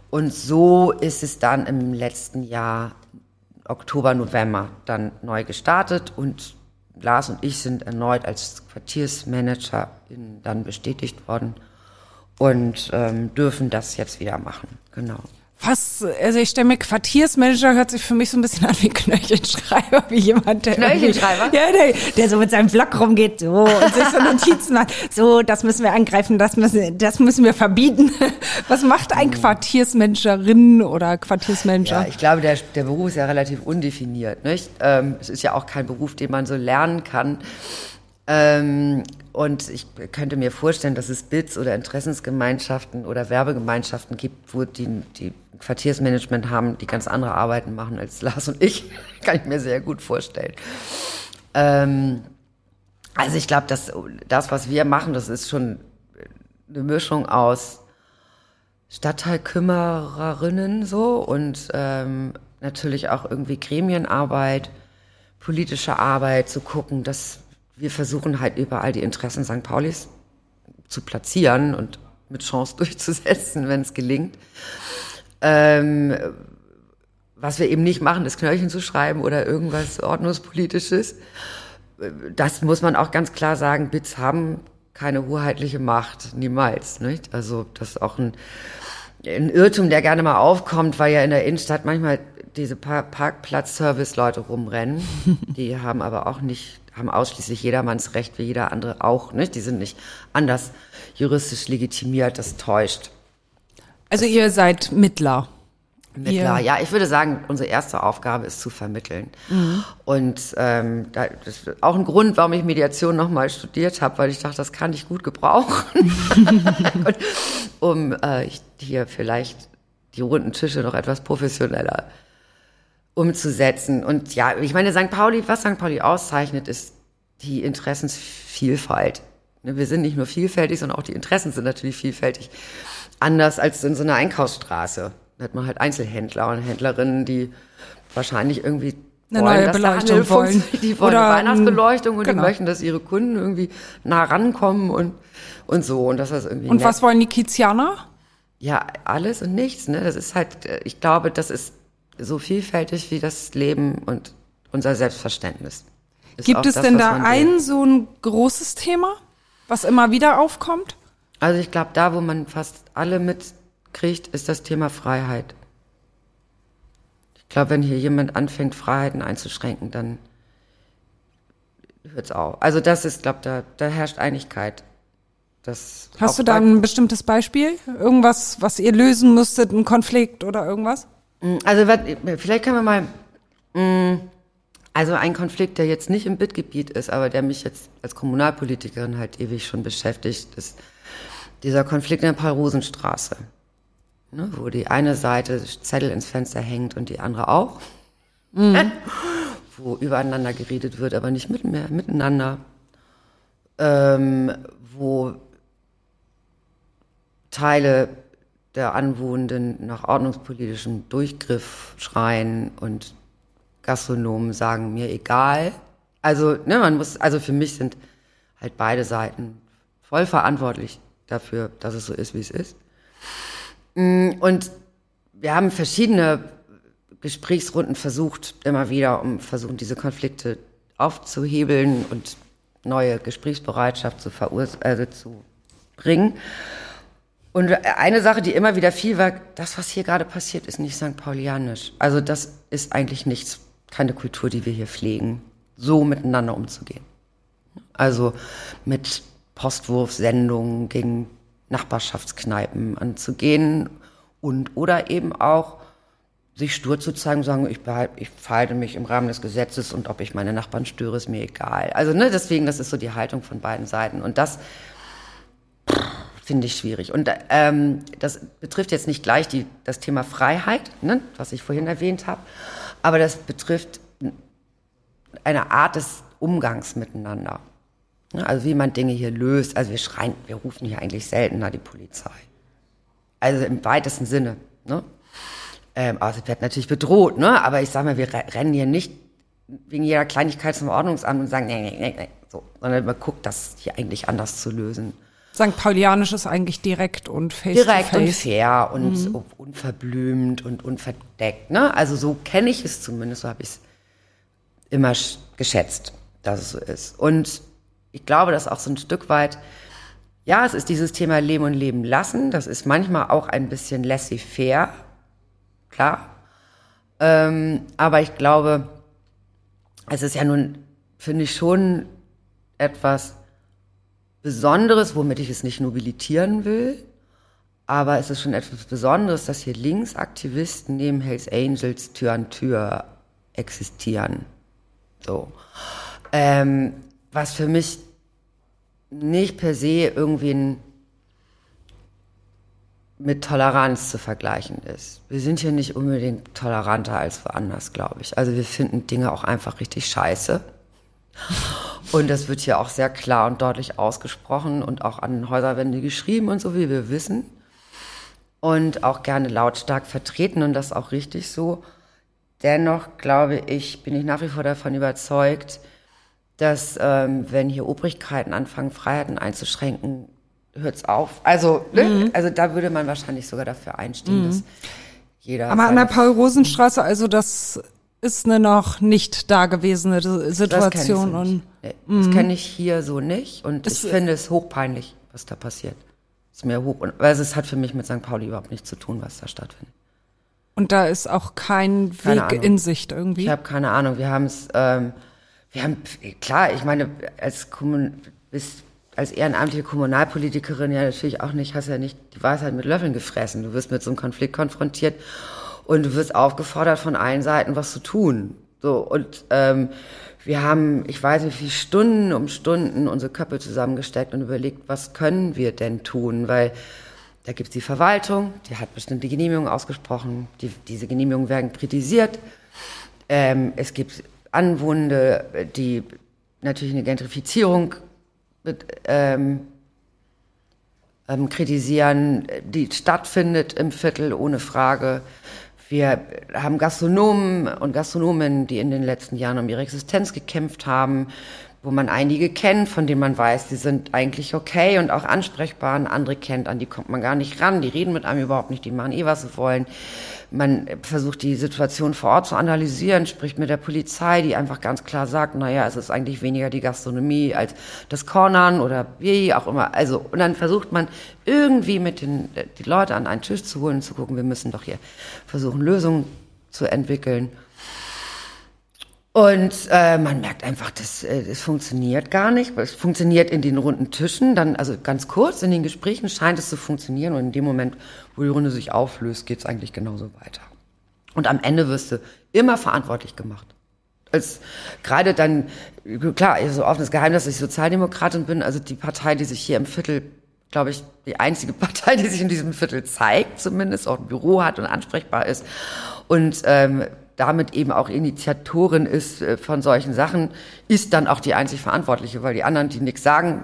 und so ist es dann im letzten Jahr, Oktober, November, dann neu gestartet und Lars und ich sind erneut als Quartiersmanager dann bestätigt worden und ähm, dürfen das jetzt wieder machen. Genau was, also ich stelle mir Quartiersmanager hört sich für mich so ein bisschen an wie Knöchelschreiber, wie jemand, der Knöchelschreiber? Ja, der, der so mit seinem Blog rumgeht, so, und sich so Notizen macht, so, das müssen wir angreifen, das müssen, das müssen wir verbieten. Was macht ein hm. Quartiersmanagerin oder Quartiersmanager? Ja, ich glaube, der, der Beruf ist ja relativ undefiniert, nicht? Ähm, es ist ja auch kein Beruf, den man so lernen kann. Ähm, und ich könnte mir vorstellen, dass es BITS oder Interessensgemeinschaften oder Werbegemeinschaften gibt, wo die, die Quartiersmanagement haben, die ganz andere Arbeiten machen als Lars und ich. Kann ich mir sehr gut vorstellen. Ähm, also ich glaube, dass das, was wir machen, das ist schon eine Mischung aus Stadtteilkümmererinnen so und ähm, natürlich auch irgendwie Gremienarbeit, politische Arbeit, zu gucken, dass wir versuchen halt überall die Interessen St. Paulis zu platzieren und mit Chance durchzusetzen, wenn es gelingt. Ähm, was wir eben nicht machen, ist Knöllchen zu schreiben oder irgendwas Ordnungspolitisches. Das muss man auch ganz klar sagen. BITS haben keine hoheitliche Macht, niemals. Nicht? Also das ist auch ein, ein Irrtum, der gerne mal aufkommt, weil ja in der Innenstadt manchmal diese Parkplatz-Service-Leute rumrennen. Die haben aber auch nicht, haben ausschließlich jedermanns Recht wie jeder andere auch. Nicht? Die sind nicht anders juristisch legitimiert, das täuscht. Also ihr seid Mittler. Mittler. Ja, ich würde sagen, unsere erste Aufgabe ist zu vermitteln. Mhm. Und ähm, da, das ist auch ein Grund, warum ich Mediation nochmal studiert habe, weil ich dachte, das kann ich gut gebrauchen, Und, um äh, hier vielleicht die runden Tische noch etwas professioneller umzusetzen. Und ja, ich meine, St. Pauli, was St. Pauli auszeichnet, ist die Interessensvielfalt. Wir sind nicht nur vielfältig, sondern auch die Interessen sind natürlich vielfältig. Anders als in so einer Einkaufsstraße. Da hat man halt Einzelhändler und Händlerinnen, die wahrscheinlich irgendwie eine wollen, neue Beleuchtung wollen. Die wollen Oder, Weihnachtsbeleuchtung und genau. die möchten, dass ihre Kunden irgendwie nah rankommen und, und so. Und das ist irgendwie. Und nett. was wollen die Kizianer? Ja, alles und nichts, ne? Das ist halt, äh, ich glaube, das ist so vielfältig wie das Leben und unser Selbstverständnis. Ist Gibt es das, denn da ein so ein großes Thema, was immer wieder aufkommt? Also ich glaube, da, wo man fast alle mitkriegt, ist das Thema Freiheit. Ich glaube, wenn hier jemand anfängt, Freiheiten einzuschränken, dann hört es auf. Also das ist, glaube da, da herrscht Einigkeit. Das Hast du da ein bestimmtes Beispiel? Irgendwas, was ihr lösen müsstet, ein Konflikt oder irgendwas? Mm, also vielleicht können wir mal, mm, also ein Konflikt, der jetzt nicht im Bittgebiet ist, aber der mich jetzt als Kommunalpolitikerin halt ewig schon beschäftigt, ist dieser Konflikt in der Paul-Rosen-Straße, ne, wo die eine Seite Zettel ins Fenster hängt und die andere auch, mhm. wo übereinander geredet wird, aber nicht mit mehr, miteinander, ähm, wo Teile der Anwohnenden nach ordnungspolitischem Durchgriff schreien und Gastronomen sagen mir egal. Also, ne, man muss, also für mich sind halt beide Seiten voll verantwortlich dafür, dass es so ist, wie es ist. Mm, und wir haben verschiedene Gesprächsrunden versucht, immer wieder, um versuchen, diese Konflikte aufzuhebeln und neue Gesprächsbereitschaft zu, also zu bringen. Und eine Sache, die immer wieder viel war, das, was hier gerade passiert, ist nicht St. Paulianisch. Also das ist eigentlich nichts, keine Kultur, die wir hier pflegen, so miteinander umzugehen. Also mit Postwurfsendungen gegen Nachbarschaftskneipen anzugehen und oder eben auch sich stur zu zeigen, sagen, ich, behalte, ich verhalte mich im Rahmen des Gesetzes und ob ich meine Nachbarn störe, ist mir egal. Also ne, deswegen, das ist so die Haltung von beiden Seiten. Und das finde ich schwierig. Und ähm, das betrifft jetzt nicht gleich die, das Thema Freiheit, ne, was ich vorhin erwähnt habe, aber das betrifft eine Art des Umgangs miteinander. Ne, also wie man Dinge hier löst. Also wir schreien, wir rufen hier eigentlich seltener die Polizei. Also im weitesten Sinne. Ne? Ähm, also wird natürlich bedroht, ne? aber ich sage mal, wir rennen hier nicht wegen jeder Kleinigkeit zum Ordnungsamt und sagen, nee, nee, nee, nee, so, sondern man guckt, das hier eigentlich anders zu lösen. St. Paulianisch ist eigentlich direkt und face Direkt face. und fair und mhm. unverblümt und unverdeckt. Ne? Also so kenne ich es zumindest, so habe ich es immer geschätzt, dass es so ist. Und ich glaube, dass auch so ein Stück weit, ja, es ist dieses Thema Leben und Leben lassen. Das ist manchmal auch ein bisschen laissez-faire, klar. Ähm, aber ich glaube, es ist ja nun, finde ich schon etwas, Besonderes, womit ich es nicht nobilitieren will, aber es ist schon etwas Besonderes, dass hier Linksaktivisten neben Hells Angels Tür an Tür existieren. So. Ähm, was für mich nicht per se irgendwie mit Toleranz zu vergleichen ist. Wir sind hier nicht unbedingt toleranter als woanders, glaube ich. Also wir finden Dinge auch einfach richtig scheiße. Und das wird hier auch sehr klar und deutlich ausgesprochen und auch an Häuserwände geschrieben und so, wie wir wissen. Und auch gerne lautstark vertreten und das auch richtig so. Dennoch glaube ich, bin ich nach wie vor davon überzeugt, dass ähm, wenn hier Obrigkeiten anfangen, Freiheiten einzuschränken, hört es auf. Also, ne? mhm. also da würde man wahrscheinlich sogar dafür einstehen, mhm. dass jeder. Aber an der Paul-Rosen-Straße, also das ist eine noch nicht dagewesene Situation. Das und nee, das kenne ich hier so nicht und ich finde es hochpeinlich, was da passiert. Es ist mir hoch und also es hat für mich mit St. Pauli überhaupt nichts zu tun, was da stattfindet. Und da ist auch kein Keine Weg Ahnung. in Sicht irgendwie. Ich habe keine Ahnung. Wir haben es, ähm, wir haben klar. Ich meine, als Kommun bist als ehrenamtliche Kommunalpolitikerin ja natürlich auch nicht, hast ja nicht die Weisheit mit Löffeln gefressen. Du wirst mit so einem Konflikt konfrontiert und du wirst aufgefordert von allen Seiten, was zu tun. So und ähm, wir haben, ich weiß nicht, wie Stunden um Stunden unsere Köpfe zusammengesteckt und überlegt, was können wir denn tun, weil da gibt's die Verwaltung, die hat bestimmte Genehmigungen ausgesprochen, die, diese Genehmigungen werden kritisiert. Ähm, es gibt Anwohner, die natürlich eine Gentrifizierung ähm, ähm, kritisieren, die stattfindet im Viertel ohne Frage. Wir haben Gastronomen und Gastronomen, die in den letzten Jahren um ihre Existenz gekämpft haben, wo man einige kennt, von denen man weiß, die sind eigentlich okay und auch ansprechbar. Und andere kennt, an die kommt man gar nicht ran. Die reden mit einem überhaupt nicht, die machen eh, was sie wollen. Man versucht die Situation vor Ort zu analysieren, spricht mit der Polizei, die einfach ganz klar sagt, naja, es ist eigentlich weniger die Gastronomie als das Cornern oder wie auch immer. Also, und dann versucht man irgendwie mit den, die Leute an einen Tisch zu holen und zu gucken, wir müssen doch hier versuchen, Lösungen zu entwickeln. Und äh, man merkt einfach, das, äh, das funktioniert gar nicht. Es funktioniert in den runden Tischen, dann also ganz kurz in den Gesprächen scheint es zu funktionieren und in dem Moment, wo die Runde sich auflöst, geht es eigentlich genauso weiter. Und am Ende wirst du immer verantwortlich gemacht. Als gerade dann, klar, ist so offenes Geheimnis, dass ich Sozialdemokratin bin, also die Partei, die sich hier im Viertel, glaube ich, die einzige Partei, die sich in diesem Viertel zeigt, zumindest auch ein Büro hat und ansprechbar ist. Und ähm, damit eben auch Initiatorin ist äh, von solchen Sachen, ist dann auch die einzig Verantwortliche, weil die anderen, die nichts sagen,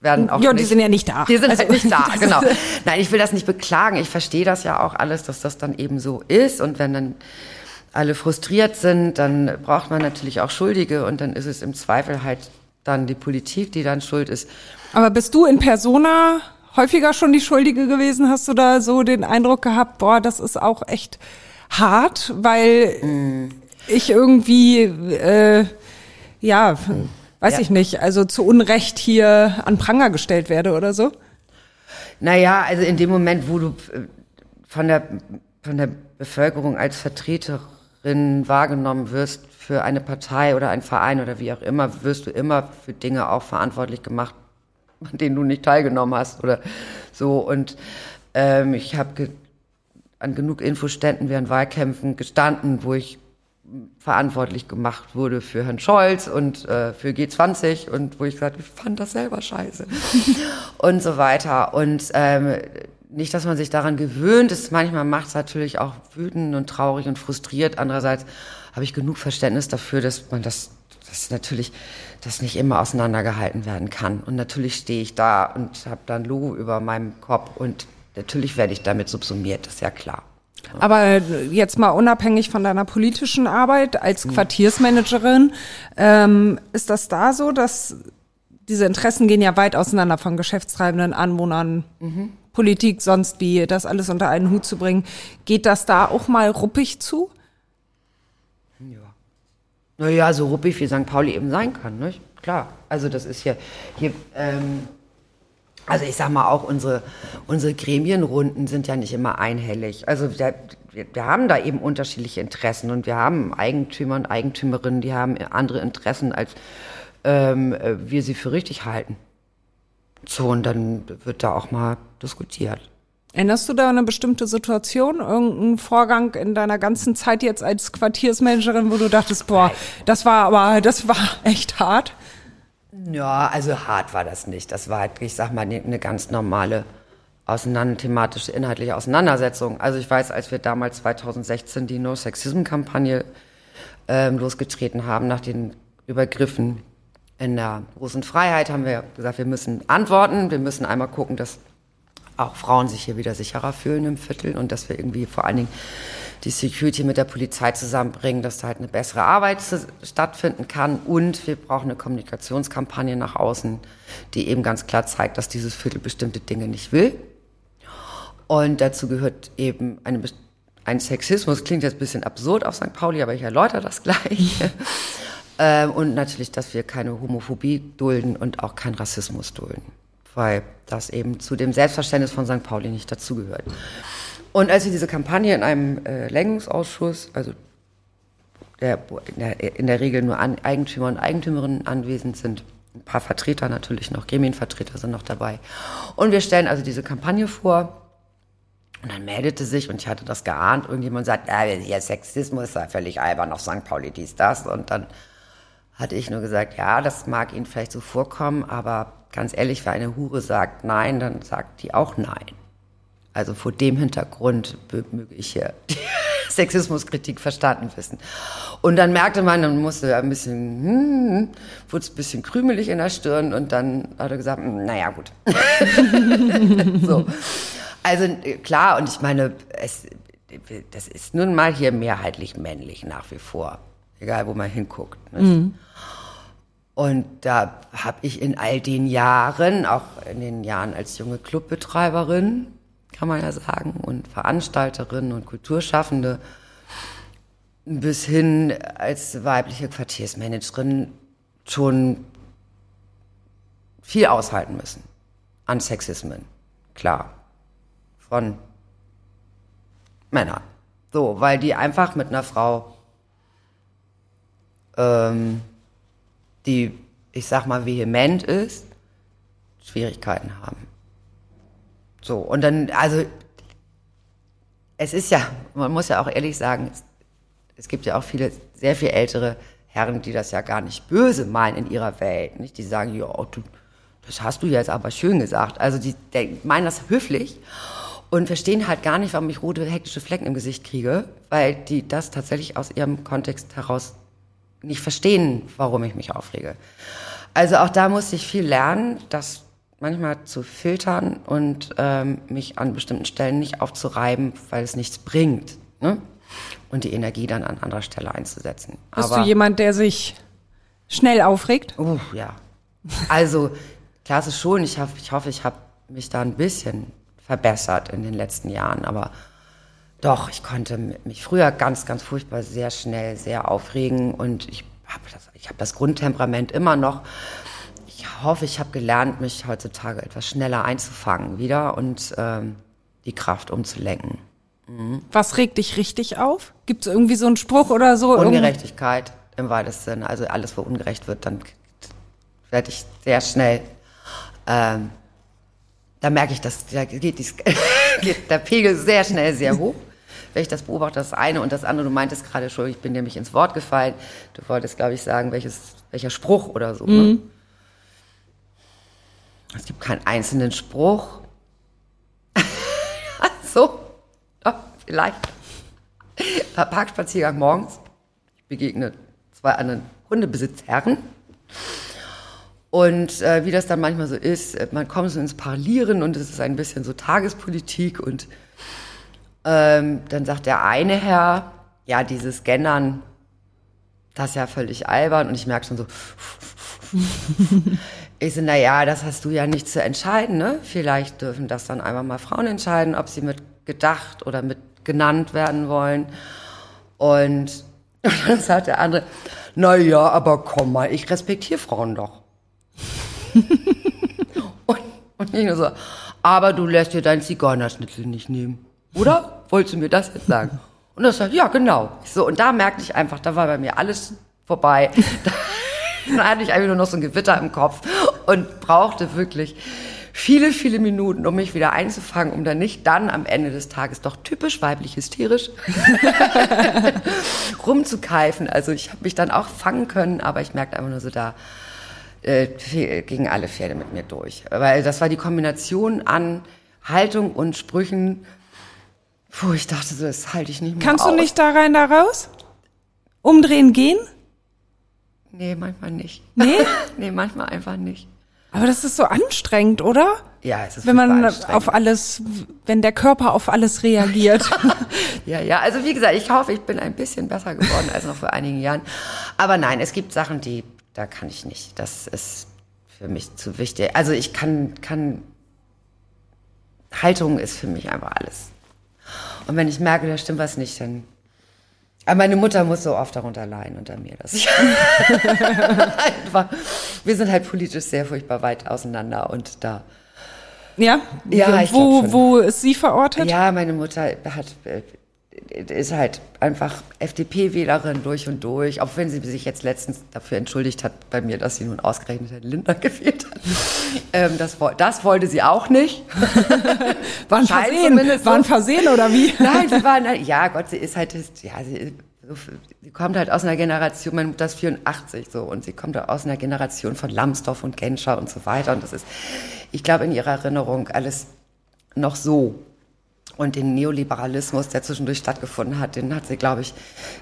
werden auch Ja, nicht, die sind ja nicht da. Die sind Also, halt nicht da, genau. Nein, ich will das nicht beklagen. Ich verstehe das ja auch alles, dass das dann eben so ist. Und wenn dann alle frustriert sind, dann braucht man natürlich auch Schuldige. Und dann ist es im Zweifel halt dann die Politik, die dann schuld ist. Aber bist du in Persona häufiger schon die Schuldige gewesen? Hast du da so den Eindruck gehabt, boah, das ist auch echt hart, weil ich irgendwie, äh, ja, weiß Ja. ich nicht, also zu Unrecht hier an Pranger gestellt werde oder so? Naja, also in dem Moment, wo du äh, von der, von der Bevölkerung als Vertreterin wahrgenommen wirst für eine Partei oder einen Verein oder wie auch immer, wirst du immer für Dinge auch verantwortlich gemacht, an denen du nicht teilgenommen hast oder so. Und ähm, ich habe an genug Infoständen während Wahlkämpfen gestanden, wo ich verantwortlich gemacht wurde für Herrn Scholz und äh, für G20 und wo ich gesagt ich fand das selber scheiße und so weiter. Und ähm, nicht, dass man sich daran gewöhnt ist, manchmal macht es natürlich auch wütend und traurig und frustriert. Andererseits habe ich genug Verständnis dafür, dass man das, das natürlich, das nicht immer auseinandergehalten werden kann. Und natürlich stehe ich da und habe dann Logo über meinem Kopf und natürlich werde ich damit subsumiert, das ist ja klar. Aber jetzt mal unabhängig von deiner politischen Arbeit als Quartiersmanagerin, ähm, ist das da so, dass diese Interessen gehen ja weit auseinander von Geschäftstreibenden, Anwohnern, Politik, sonst wie, das alles unter einen Hut zu bringen. Geht das da auch mal ruppig zu? Naja, so ruppig wie St. Pauli eben sein kann, nicht? Klar. Also das ist ja hier, ähm, also ich sag mal auch unsere unsere Gremienrunden sind ja nicht immer einhellig. Also wir, wir, haben da eben unterschiedliche Interessen und wir haben Eigentümer und Eigentümerinnen, die haben andere Interessen als ähm, äh, wir sie für richtig halten. So und dann wird da auch mal diskutiert. Erinnerst du da an eine bestimmte Situation, irgendeinen Vorgang in deiner ganzen Zeit jetzt als Quartiersmanagerin, wo du dachtest, boah, das war aber, das war echt hart? Ja, also hart war das nicht. Das war, halt, ich sag mal, eine eine ganz normale auseinander, thematische, inhaltliche Auseinandersetzung. Also ich weiß, als wir damals 2016 die No-Sexism-Kampagne ähm, losgetreten haben, nach den Übergriffen in der großen Freiheit, haben wir gesagt, wir müssen antworten. Wir müssen einmal gucken, dass auch Frauen sich hier wieder sicherer fühlen im Viertel und dass wir irgendwie vor allen Dingen die Security mit der Polizei zusammenbringen, dass da halt eine bessere Arbeit stattfinden kann. Und wir brauchen eine Kommunikationskampagne nach außen, die eben ganz klar zeigt, dass dieses Viertel bestimmte Dinge nicht will. Und dazu gehört eben eine, ein Sexismus klingt jetzt ein bisschen absurd auf St. Pauli, aber ich erläutere das gleich. ähm, und natürlich, dass wir keine Homophobie dulden und auch keinen Rassismus dulden, weil das eben zu dem Selbstverständnis von St. Pauli nicht dazugehört. Und als wir diese Kampagne in einem äh, Lenkungsausschuss, also der, in, der, in der Regel nur An Eigentümer und Eigentümerinnen anwesend sind, ein paar Vertreter natürlich noch, Gremienvertreter sind noch dabei. Und wir stellen also diese Kampagne vor. Und dann meldete sich, und ich hatte das geahnt, irgendjemand sagt, ja, hier Sexismus ja völlig albern auf St. Pauli, dies, das. Und dann hatte ich nur gesagt, ja, das mag Ihnen vielleicht so vorkommen, aber ganz ehrlich, wer eine Hure sagt nein, dann sagt die auch nein. Also vor dem Hintergrund möge ich hier die Sexismuskritik verstanden wissen. Und dann merkte man, dann musste ein bisschen, hm, wurde es ein bisschen krümelig in der Stirn und dann hat er gesagt, hm, naja, gut. so. Also klar, und ich meine, es, das ist nun mal hier mehrheitlich männlich nach wie vor, egal wo man hinguckt. Mhm. Und da habe ich in all den Jahren, auch in den Jahren als junge Clubbetreiberin, kann man ja sagen, und Veranstalterinnen und Kulturschaffende bis hin als weibliche Quartiersmanagerin schon viel aushalten müssen an Sexismen. Klar. Von Männern. So, weil die einfach mit einer Frau, ähm, die, ich sag mal, vehement ist, Schwierigkeiten haben. So, und dann, also, es ist ja, man muss ja auch ehrlich sagen, es, es gibt ja auch viele, sehr viel ältere Herren, die das ja gar nicht böse meinen in ihrer Welt. Nicht? Die sagen, ja, du, das hast du jetzt aber schön gesagt. Also die, die meinen das höflich und verstehen halt gar nicht, warum ich rote, hektische Flecken im Gesicht kriege, weil die das tatsächlich aus ihrem Kontext heraus nicht verstehen, warum ich mich aufrege. Also auch da musste ich viel lernen, dass manchmal zu filtern und ähm, mich an bestimmten Stellen nicht aufzureiben, weil es nichts bringt. Ne? Und die Energie dann an anderer Stelle einzusetzen. Bist Aber, du jemand, der sich schnell aufregt? Oh, ja. Also, klar ist es schon. Ich, hab, ich hoffe, ich habe mich da ein bisschen verbessert in den letzten Jahren. Aber doch, ich konnte mich früher ganz, ganz furchtbar sehr schnell, sehr aufregen. Und ich habe das, ich hab das Grundtemperament immer noch ich hoffe, ich habe gelernt, mich heutzutage etwas schneller einzufangen wieder und ähm, die Kraft umzulenken. Mhm. Was regt dich richtig auf? Gibt es irgendwie so einen Spruch oder so? Ungerechtigkeit im weitesten Sinne. Also alles, wo ungerecht wird, dann werde ich sehr schnell. Ähm, da merke ich, dass da geht, dies, geht der Pegel sehr schnell sehr hoch. Wenn ich das beobachte, das eine und das andere, du meintest gerade schon, ich bin nämlich ins Wort gefallen. Du wolltest, glaube ich, sagen, welches, welcher Spruch oder so. Ne? Mhm. Ne? Es gibt keinen einzelnen Spruch. so, doch, vielleicht. Parkspaziergang morgens. Ich begegne zwei anderen Hundebesitzherren. Und äh, wie das dann manchmal so ist, äh, man kommt so ins Parlieren und es ist ein bisschen so Tagespolitik und ähm, dann sagt der eine Herr, ja, dieses Scannern, das ist ja völlig albern und ich merke schon so, ich so, na ja, das hast du ja nicht zu entscheiden, ne? Vielleicht dürfen das dann einfach mal Frauen entscheiden, ob sie mit gedacht oder mit genannt werden wollen. Und, dann sagt der andere, na ja, aber komm mal, ich respektiere Frauen doch. und, und ich nur so, aber du lässt dir deinen Zigeunerschnitzel nicht nehmen. Oder? Wolltest du mir das jetzt sagen? Und er sagt, ja, genau. So, und da merkte ich einfach, da war bei mir alles vorbei. Dann hatte ich einfach nur noch so ein Gewitter im Kopf und brauchte wirklich viele, viele Minuten, um mich wieder einzufangen, um dann nicht dann am Ende des Tages doch typisch weiblich hysterisch rumzukeifen. Also ich habe mich dann auch fangen können, aber ich merkte einfach nur so, da äh, gingen alle Pferde mit mir durch. Weil das war die Kombination an Haltung und Sprüchen, wo ich dachte, so, das halte ich nicht mehr Kannst aus. du nicht da rein, da raus? Umdrehen gehen? Nee, manchmal nicht. Nee? nee, manchmal einfach nicht. Aber das ist so anstrengend, oder? Ja, es ist Wenn man auf alles, wenn der Körper auf alles reagiert. ja, ja, also wie gesagt, ich hoffe, ich bin ein bisschen besser geworden als noch vor einigen Jahren. Aber nein, es gibt Sachen, die, da kann ich nicht. Das ist für mich zu wichtig. Also ich kann, kann, Haltung ist für mich einfach alles. Und wenn ich merke, da stimmt was nicht, dann. Aber meine Mutter muss so oft darunter leiden unter mir, dass ich einfach. Wir sind halt politisch sehr furchtbar weit auseinander und da. Ja? Ja, ich wo, wo ist sie verortet? Ja, meine Mutter hat äh, ist halt einfach FDP-Wählerin durch und durch, auch wenn sie sich jetzt letztens dafür entschuldigt hat bei mir, dass sie nun ausgerechnet Herrn Lindner gewählt hat. Ähm, das, das wollte sie auch nicht. War ein Versehen. zumindest War ein so. Versehen oder wie? Nein, sie war, ja Gott, sie ist halt, ja, sie, sie kommt halt aus einer Generation, meine Mutter ist 84 so und sie kommt aus einer Generation von Lambsdorff und Genscher und so weiter und das ist, ich glaube, in ihrer Erinnerung alles noch so. Und den Neoliberalismus, der zwischendurch stattgefunden hat, den hat sie, glaube ich,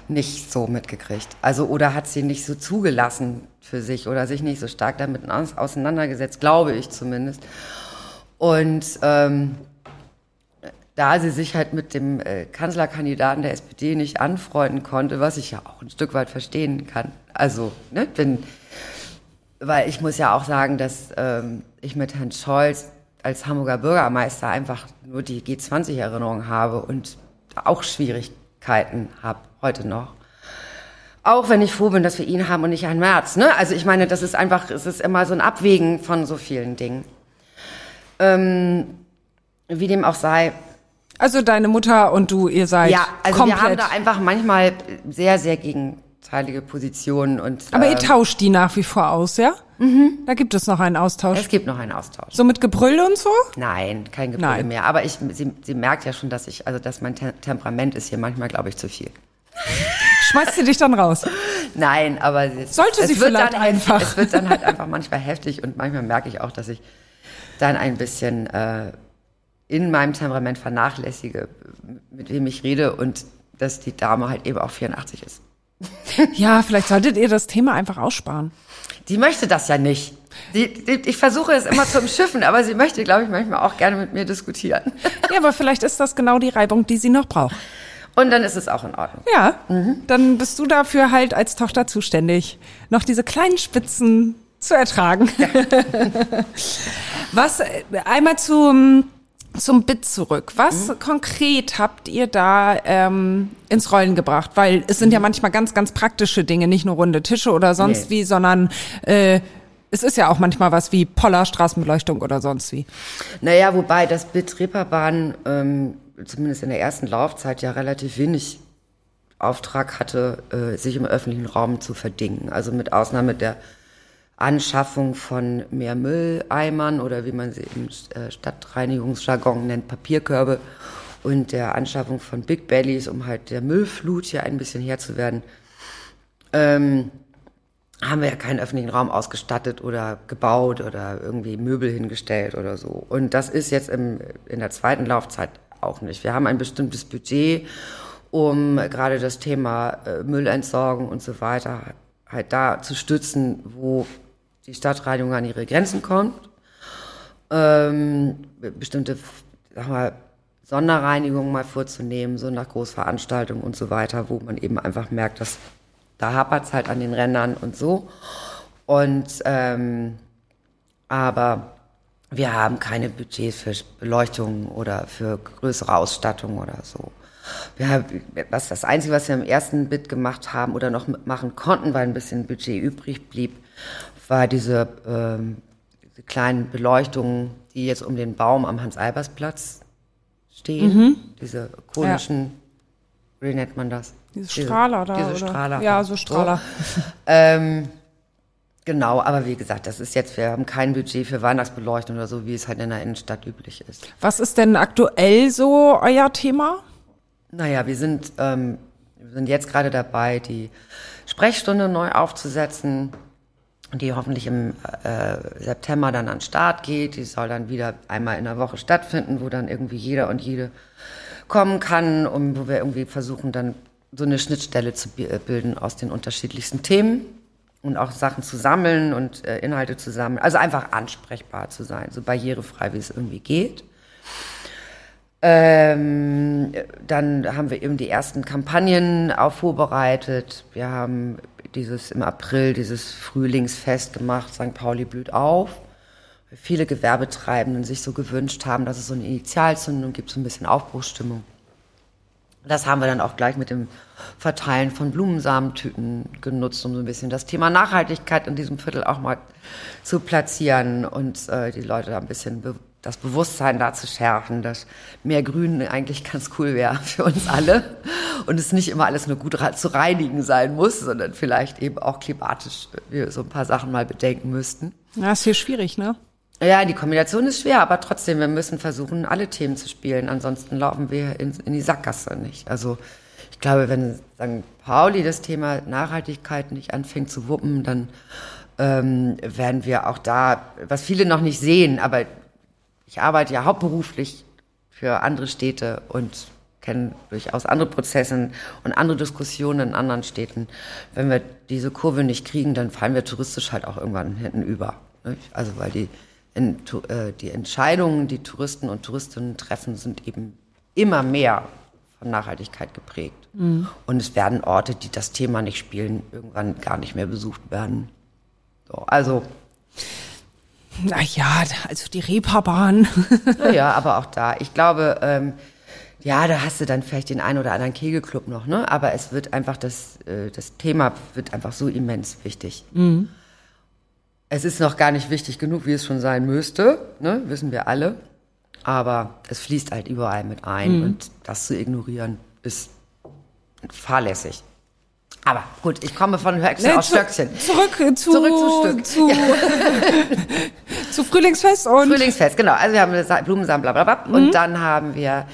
nicht so mitgekriegt. Also, oder hat sie nicht so zugelassen für sich oder sich nicht so stark damit aus, auseinandergesetzt, glaube ich zumindest. Und ähm, da sie sich halt mit dem äh, Kanzlerkandidaten der SPD nicht anfreunden konnte, was ich ja auch ein Stück weit verstehen kann. Also, ne, wenn, weil ich muss ja auch sagen, dass ähm, ich mit Herrn Scholz als Hamburger Bürgermeister einfach nur die G20-Erinnerung habe und auch Schwierigkeiten habe heute noch. Auch wenn ich froh bin, dass wir ihn haben und nicht Herrn Merz. Ne? Also ich meine, das ist einfach, es ist immer so ein Abwägen von so vielen Dingen. Ähm, wie dem auch sei, Also deine Mutter und du, ihr seid ja, also komplett. wir haben da einfach manchmal sehr, sehr gegenteilige Positionen und Aber ihr ähm, tauscht die nach wie vor aus, ja? Mhm. Da gibt es noch einen Austausch. es gibt noch einen Austausch. So mit Gebrüll und so? Nein, kein Gebrülle Nein. mehr. Aber ich, sie, sie merkt ja schon, dass ich, also dass mein Te Temperament ist hier manchmal, glaube ich, zu viel. Schmeißt sie dich dann raus? Nein, aber es, Sollte es sie wird vielleicht dann einfach. Es wird dann halt einfach manchmal heftig und manchmal merke ich auch, dass ich dann ein bisschen äh, in meinem Temperament vernachlässige, mit wem ich rede und dass die Dame halt eben auch 84 ist. Ja, vielleicht solltet ihr das Thema einfach aussparen. Die möchte das ja nicht. Die, die, ich versuche es immer zu umschiffen, aber sie möchte, glaube ich, manchmal auch gerne mit mir diskutieren. Ja, aber vielleicht ist das genau die Reibung, die sie noch braucht. Und dann ist es auch in Ordnung. Ja, dann bist du dafür halt als Tochter zuständig, noch diese kleinen Spitzen zu ertragen. Was, äh, einmal zum, zum Bit zurück. Was konkret habt ihr da ähm, ins Rollen gebracht? Weil es sind ja manchmal ganz, ganz praktische Dinge, nicht nur runde Tische oder sonst Nee. wie, sondern äh, es ist ja auch manchmal was wie Poller, Straßenbeleuchtung oder sonst wie. Naja, wobei das Bit Reeperbahn ähm, zumindest in der ersten Laufzeit ja relativ wenig Auftrag hatte, äh, sich im öffentlichen Raum zu verdingen. Also mit Ausnahme der Anschaffung von mehr Mülleimern oder wie man sie im äh, Stadtreinigungsjargon nennt, Papierkörbe und der Anschaffung von Big Bellies, um halt der Müllflut hier ein bisschen Herr zu werden, ähm, haben wir ja keinen öffentlichen Raum ausgestattet oder gebaut oder irgendwie Möbel hingestellt oder so. Und das ist jetzt im, in der zweiten Laufzeit auch nicht. Wir haben ein bestimmtes Budget, um gerade das Thema äh, Müllentsorgung und so weiter halt da zu stützen, wo die Stadtreinigung an ihre Grenzen kommt. Ähm, bestimmte, sag mal, Sonderreinigungen mal vorzunehmen, so nach Großveranstaltungen und so weiter, wo man eben einfach merkt, dass da hapert's halt an den Rändern und so. Und ähm, aber wir haben keine Budgets für Beleuchtung oder für größere Ausstattung oder so. Wir haben, was das Einzige, was wir im ersten Bit gemacht haben oder noch machen konnten, weil ein bisschen Budget übrig blieb, war diese, ähm, diese kleinen Beleuchtungen, die jetzt um den Baum am Hans-Albers-Platz stehen. Diese konischen, wie nennt man das? Diese Strahler da, Diese oder? Strahler. Ja, so Strahler. Ähm, genau, aber wie gesagt, das ist jetzt, wir haben kein Budget für Weihnachtsbeleuchtung oder so, wie es halt in der Innenstadt üblich ist. Was ist denn aktuell so euer Thema? Naja, wir sind, ähm, wir sind jetzt gerade dabei, die Sprechstunde neu aufzusetzen, die hoffentlich im äh, September dann an den Start geht. Die soll dann wieder einmal in der Woche stattfinden, wo dann irgendwie jeder und jede kommen kann und wo wir irgendwie versuchen, dann so eine Schnittstelle zu äh, bilden aus den unterschiedlichsten Themen und auch Sachen zu sammeln und äh, Inhalte zu sammeln. Also einfach ansprechbar zu sein, so barrierefrei, wie es irgendwie geht. Ähm, dann haben wir eben die ersten Kampagnen auch vorbereitet. Wir haben dieses im April dieses Frühlingsfest gemacht, St. Pauli blüht auf. Weil Viele Gewerbetreibenden sich so gewünscht haben, dass es so eine Initialzündung gibt, so ein bisschen Aufbruchsstimmung. Das haben wir dann auch gleich mit dem Verteilen von Blumensamentüten genutzt, um so ein bisschen das Thema Nachhaltigkeit in diesem Viertel auch mal zu platzieren und äh, die Leute da ein bisschen be das Bewusstsein da zu schärfen, dass mehr Grün eigentlich ganz cool wäre für uns alle und es nicht immer alles nur gut zu reinigen sein muss, sondern vielleicht eben auch klimatisch wir so ein paar Sachen mal bedenken müssten. Ja, ist hier schwierig, ne? Ja, die Kombination ist schwer, aber trotzdem, wir müssen versuchen, alle Themen zu spielen. Ansonsten laufen wir in, in die Sackgasse nicht. Also ich glaube, wenn St. Pauli das Thema Nachhaltigkeit nicht anfängt zu wuppen, dann ähm, werden wir auch da, was viele noch nicht sehen, aber ich arbeite ja hauptberuflich für andere Städte und kenne durchaus andere Prozesse und andere Diskussionen in anderen Städten. Wenn wir diese Kurve nicht kriegen, dann fallen wir touristisch halt auch irgendwann hinten über. Also weil die, in, äh, die Entscheidungen, die Touristen und Touristinnen treffen, sind eben immer mehr von Nachhaltigkeit geprägt. Mhm. Und es werden Orte, die das Thema nicht spielen, irgendwann gar nicht mehr besucht werden. So, also na ja, also die Reeperbahn. ja, aber auch da. Ich glaube, ähm, ja, da hast du dann vielleicht den einen oder anderen Kegelclub noch, ne? Aber es wird einfach das, äh, das Thema wird einfach so immens wichtig. Mhm. Es ist noch gar nicht wichtig genug, wie es schon sein müsste, ne? Wissen wir alle. Aber es fließt halt überall mit ein mhm. und das zu ignorieren ist fahrlässig. Aber gut, ich komme von Höchste nee, aus zu, Stöckchen. Zurück zu, zurück zu Stück. Zu, ja. zu Frühlingsfest und. Frühlingsfest, genau. Also wir haben Blumensamen, bla bla bla. Mhm. Und dann haben wir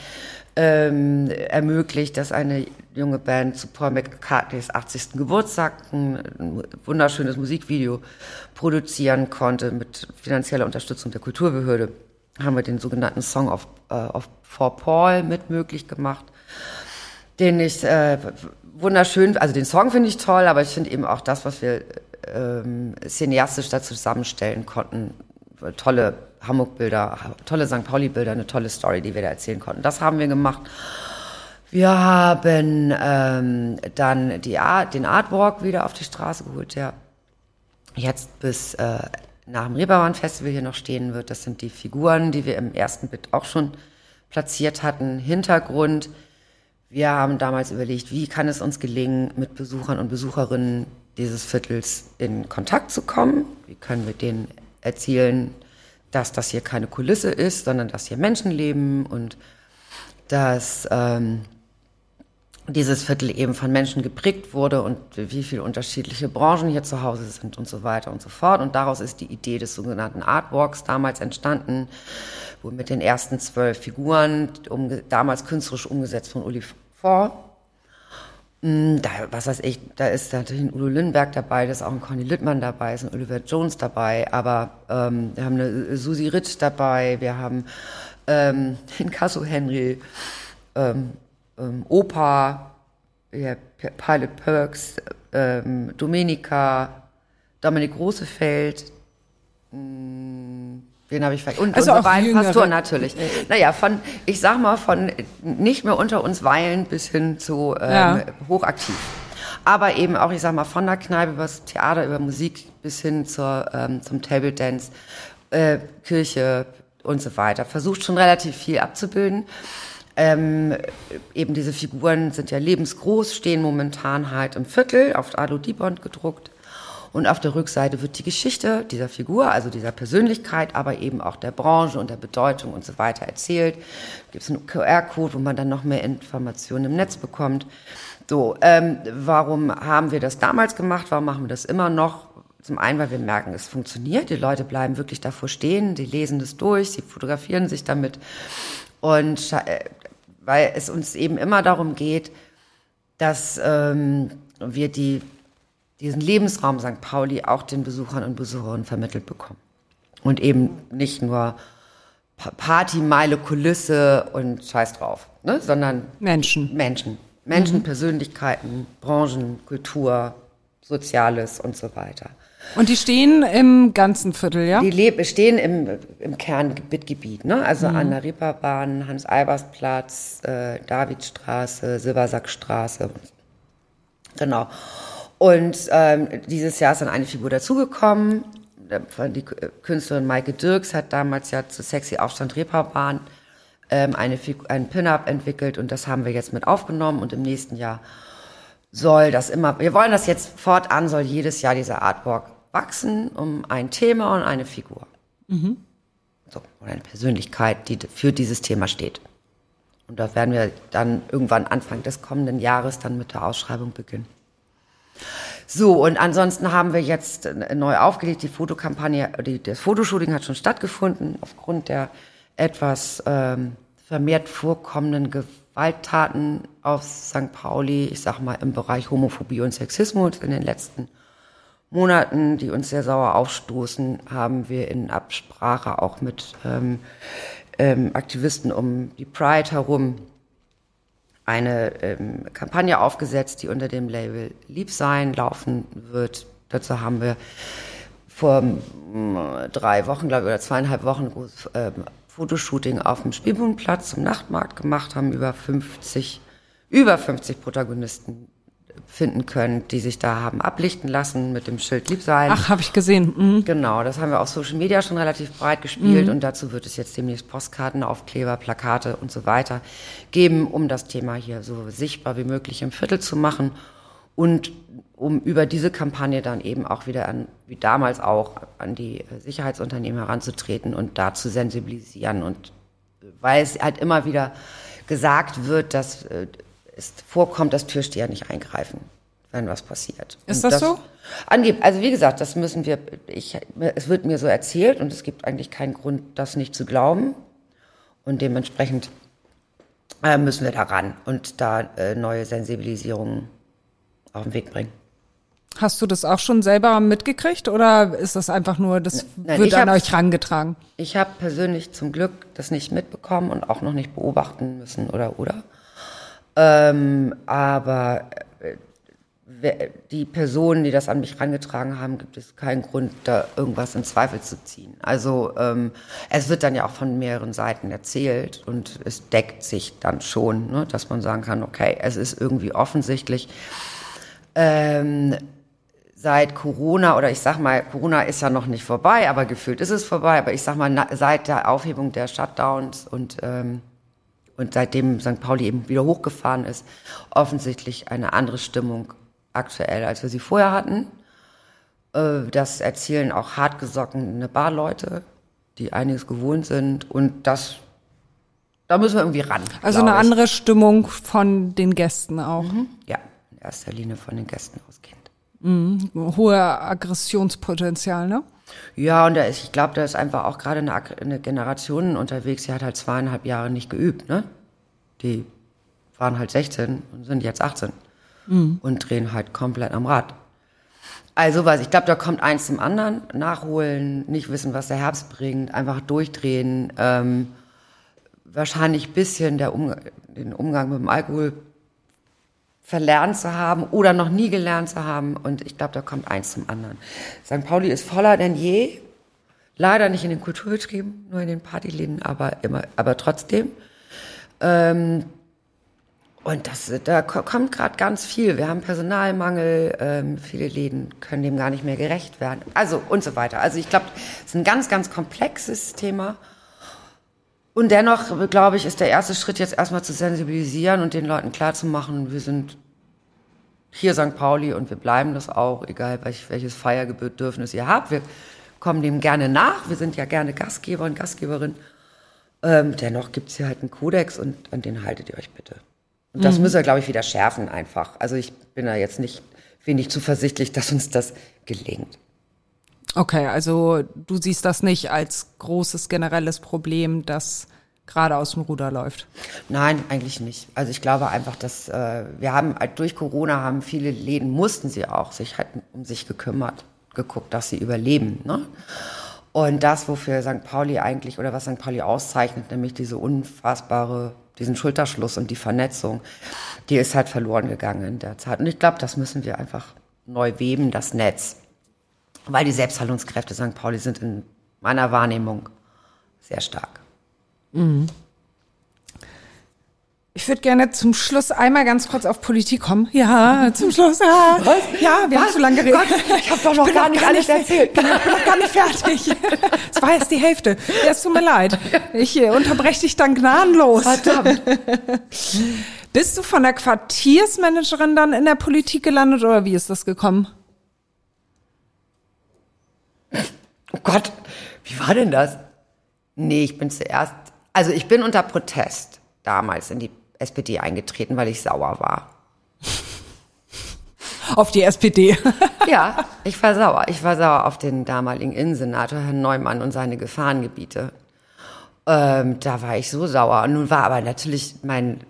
ähm, ermöglicht, dass eine junge Band zu Paul McCartneys 80. Geburtstag ein wunderschönes Musikvideo produzieren konnte mit finanzieller Unterstützung der Kulturbehörde. Haben wir den sogenannten Song of, uh, of for Paul mit möglich gemacht, den ich äh, wunderschön, also den Song finde ich toll, aber ich finde eben auch das, was wir ähm, cineastisch da zusammenstellen konnten, tolle Hamburg-Bilder, tolle St. Pauli-Bilder, eine tolle Story, die wir da erzählen konnten. Das haben wir gemacht. Wir haben ähm, dann die Art, den Artwalk wieder auf die Straße geholt, der jetzt bis äh, nach dem Reeperbahn-Festival hier noch stehen wird. Das sind die Figuren, die wir im ersten Bit auch schon platziert hatten. Hintergrund wir haben damals überlegt, wie kann es uns gelingen, mit Besuchern und Besucherinnen dieses Viertels in Kontakt zu kommen? Wie können wir denen erzählen, dass das hier keine Kulisse ist, sondern dass hier Menschen leben und dass ähm, dieses Viertel eben von Menschen geprägt wurde und wie viele unterschiedliche Branchen hier zu Hause sind und so weiter und so fort. Und daraus ist die Idee des sogenannten Artwalks damals entstanden, wo mit den ersten zwölf Figuren, um, damals künstlerisch umgesetzt von Uli vor. Mm, da, was weiß ich, da ist natürlich ein Udo Lindenberg dabei, da ist auch ein Conny Littmann dabei, ist ein Oliver Jones dabei, aber ähm, wir haben eine Susi Ritsch dabei, wir haben ähm, den Casso Henry, ähm, ähm, Opa, ja, Pilot Perks, ähm, Domenica, Dominik Rosefeld, mh, den habe ich vergessen. Und also unsere beiden Pastoren natürlich. Naja, von, ich sag mal, von nicht mehr unter uns weilen bis hin zu ähm, ja. hochaktiv. Aber eben auch, ich sag mal, von der Kneipe über das Theater, über Musik bis hin zur, ähm, zum Table Dance, äh, Kirche und so weiter. Versucht schon relativ viel abzubilden. Ähm, eben diese Figuren sind ja lebensgroß, stehen momentan halt im Viertel auf Alu Dibond gedruckt. Und auf der Rückseite wird die Geschichte dieser Figur, also dieser Persönlichkeit, aber eben auch der Branche und der Bedeutung und so weiter erzählt. Gibt es einen QR-Code, wo man dann noch mehr Informationen im Netz bekommt. So, ähm, warum haben wir das damals gemacht? Warum machen wir das immer noch? Zum einen, weil wir merken, es funktioniert. Die Leute bleiben wirklich davor stehen, die lesen das durch, sie fotografieren sich damit. Und äh, weil es uns eben immer darum geht, dass ähm, wir die diesen Lebensraum St. Pauli auch den Besuchern und Besucherinnen vermittelt bekommen. Und eben nicht nur Party, Meile, Kulisse und Scheiß drauf, ne? sondern Menschen. Menschen. Menschen, mhm. Persönlichkeiten, Branchen, Kultur, Soziales und so weiter. Und die stehen im ganzen Viertel, ja? Die stehen im, im Kerngebiet, ne? also mhm. an der Reeperbahn, Hans-Albers-Platz, äh, Davidstraße, Silbersackstraße. Genau. Und ähm, dieses Jahr ist dann eine Figur dazugekommen. Die Künstlerin Maike Dirks hat damals ja zu Sexy Aufstand Reeperbahn ähm, eine, ein Pin-Up entwickelt und das haben wir jetzt mit aufgenommen und im nächsten Jahr soll das immer, wir wollen das jetzt fortan, soll jedes Jahr dieser Artwork wachsen um ein Thema und eine Figur. Mhm. So, oder eine Persönlichkeit, die für dieses Thema steht. Und da werden wir dann irgendwann Anfang des kommenden Jahres dann mit der Ausschreibung beginnen. So, und ansonsten haben wir jetzt neu aufgelegt, die Fotokampagne, die, das Fotoshooting hat schon stattgefunden, aufgrund der etwas ähm, vermehrt vorkommenden Gewalttaten auf St. Pauli, ich sag mal im Bereich Homophobie und Sexismus in den letzten Monaten, die uns sehr sauer aufstoßen, haben wir in Absprache auch mit ähm, ähm, Aktivisten um die Pride herum eine ähm, Kampagne aufgesetzt, die unter dem Label Liebsein laufen wird. Dazu haben wir vor äh, drei Wochen, glaube ich, oder zweieinhalb Wochen ein großes äh, Fotoshooting auf dem Spielbodenplatz zum Nachtmarkt gemacht, haben über 50, über 50 Protagonisten finden können, die sich da haben ablichten lassen mit dem Schild Liebsein. Ach, habe ich gesehen. Mhm. Genau, das haben wir auf Social Media schon relativ breit gespielt mhm. und dazu wird es jetzt demnächst Postkarten, Aufkleber, Plakate und so weiter geben, um das Thema hier so sichtbar wie möglich im Viertel zu machen und um über diese Kampagne dann eben auch wieder an, wie damals auch, an die Sicherheitsunternehmen heranzutreten und da zu sensibilisieren und weil es halt immer wieder gesagt wird, dass äh, es vorkommt, dass Türsteher nicht eingreifen, wenn was passiert. Ist das, das, so? Angeb also wie gesagt, das müssen wir, ich, es wird mir so erzählt und es gibt eigentlich keinen Grund, das nicht zu glauben. Und dementsprechend äh, müssen wir daran und da äh, neue Sensibilisierungen auf den Weg bringen. Hast du das auch schon selber mitgekriegt oder ist das einfach nur, das Nein, wird an euch rangetragen? Ich habe persönlich zum Glück das nicht mitbekommen und auch noch nicht beobachten müssen oder oder. Ähm, aber äh, die Personen, die das an mich herangetragen haben, gibt es keinen Grund, da irgendwas in Zweifel zu ziehen. Also ähm, es wird dann ja auch von mehreren Seiten erzählt und es deckt sich dann schon, ne, dass man sagen kann, okay, es ist irgendwie offensichtlich. Ähm, seit Corona, oder ich sag mal, Corona ist ja noch nicht vorbei, aber gefühlt ist es vorbei, aber ich sag mal, seit der Aufhebung der Shutdowns und ähm, und seitdem St. Pauli eben wieder hochgefahren ist, offensichtlich eine andere Stimmung aktuell, als wir sie vorher hatten. Äh, das erzählen auch hartgesockene Barleute, die einiges gewohnt sind. Und das, da müssen wir irgendwie ran. Also eine ich. andere Stimmung von den Gästen auch. Mhm. Ja, in erster Linie von den Gästen ausgehend. Mhm. Hohe Aggressionspotenzial, ne? Ja, und da ist, ich glaube, da ist einfach auch gerade eine, eine Generation unterwegs, die hat halt zweieinhalb Jahre nicht geübt, ne? Die waren halt 16 und sind jetzt 18 mhm. und drehen halt komplett am Rad. Also was, ich glaube, da kommt eins zum anderen, nachholen, nicht wissen, was der Herbst bringt, einfach durchdrehen, ähm, wahrscheinlich bisschen der um, den Umgang mit dem Alkohol verlernt zu haben oder noch nie gelernt zu haben. Und ich glaube, da kommt eins zum anderen. St. Pauli ist voller denn je. Leider nicht in den Kulturbetrieben, nur in den Partyläden, aber immer, aber trotzdem. Ähm, und das, da kommt gerade ganz viel. Wir haben Personalmangel, ähm, viele Läden können dem gar nicht mehr gerecht werden. Also und so weiter. Also ich glaube, es ist ein ganz, ganz komplexes Thema. Und dennoch, glaube ich, ist der erste Schritt jetzt erstmal zu sensibilisieren und den Leuten klarzumachen, wir sind hier St. Pauli und wir bleiben das auch, egal welches Feierbedürfnis ihr habt. Wir kommen dem gerne nach. Wir sind ja gerne Gastgeber und Gastgeberin. Ähm, dennoch gibt es hier halt einen Kodex und an den haltet ihr euch bitte. Und das mhm. müssen wir, glaube ich, wieder schärfen einfach. Also ich bin da jetzt nicht wenig zuversichtlich, dass uns das gelingt. Okay, also du siehst das nicht als großes generelles Problem, das gerade aus dem Ruder läuft? Nein, eigentlich nicht. Also ich glaube einfach, dass äh, wir haben halt durch Corona haben viele Läden mussten sie auch sich halt um sich gekümmert, geguckt, dass sie überleben. Ne? Und das, wofür St. Pauli eigentlich oder was St. Pauli auszeichnet, nämlich diese unfassbare, diesen Schulterschluss und die Vernetzung, die ist halt verloren gegangen in der Zeit. Und ich glaube, das müssen wir einfach neu weben, das Netz. Weil die Selbstheilungskräfte St. Pauli sind in meiner Wahrnehmung sehr stark. Mhm. Ich würde gerne zum Schluss einmal ganz kurz auf Politik kommen. Ja, zum Schluss. Ja, Was? ja wir Was? haben zu lange geredet. Gott, ich habe doch noch gar nicht alles erzählt. Ich bin noch gar nicht fertig. Es das war erst die Hälfte. Ja, es tut mir leid. Ich äh, unterbreche dich dann gnadenlos. Verdammt. Bist du von der Quartiersmanagerin dann in der Politik gelandet oder wie ist das gekommen? Oh Gott, wie war denn das? Nee, ich bin zuerst, also ich bin unter Protest damals in die SPD eingetreten, weil ich sauer war. Auf die SPD. Ja, ich war sauer. Ich war sauer auf den damaligen Innensenator, Herrn Neumann, und seine Gefahrengebiete. Ähm, da war ich so sauer. Und nun war aber natürlich mein,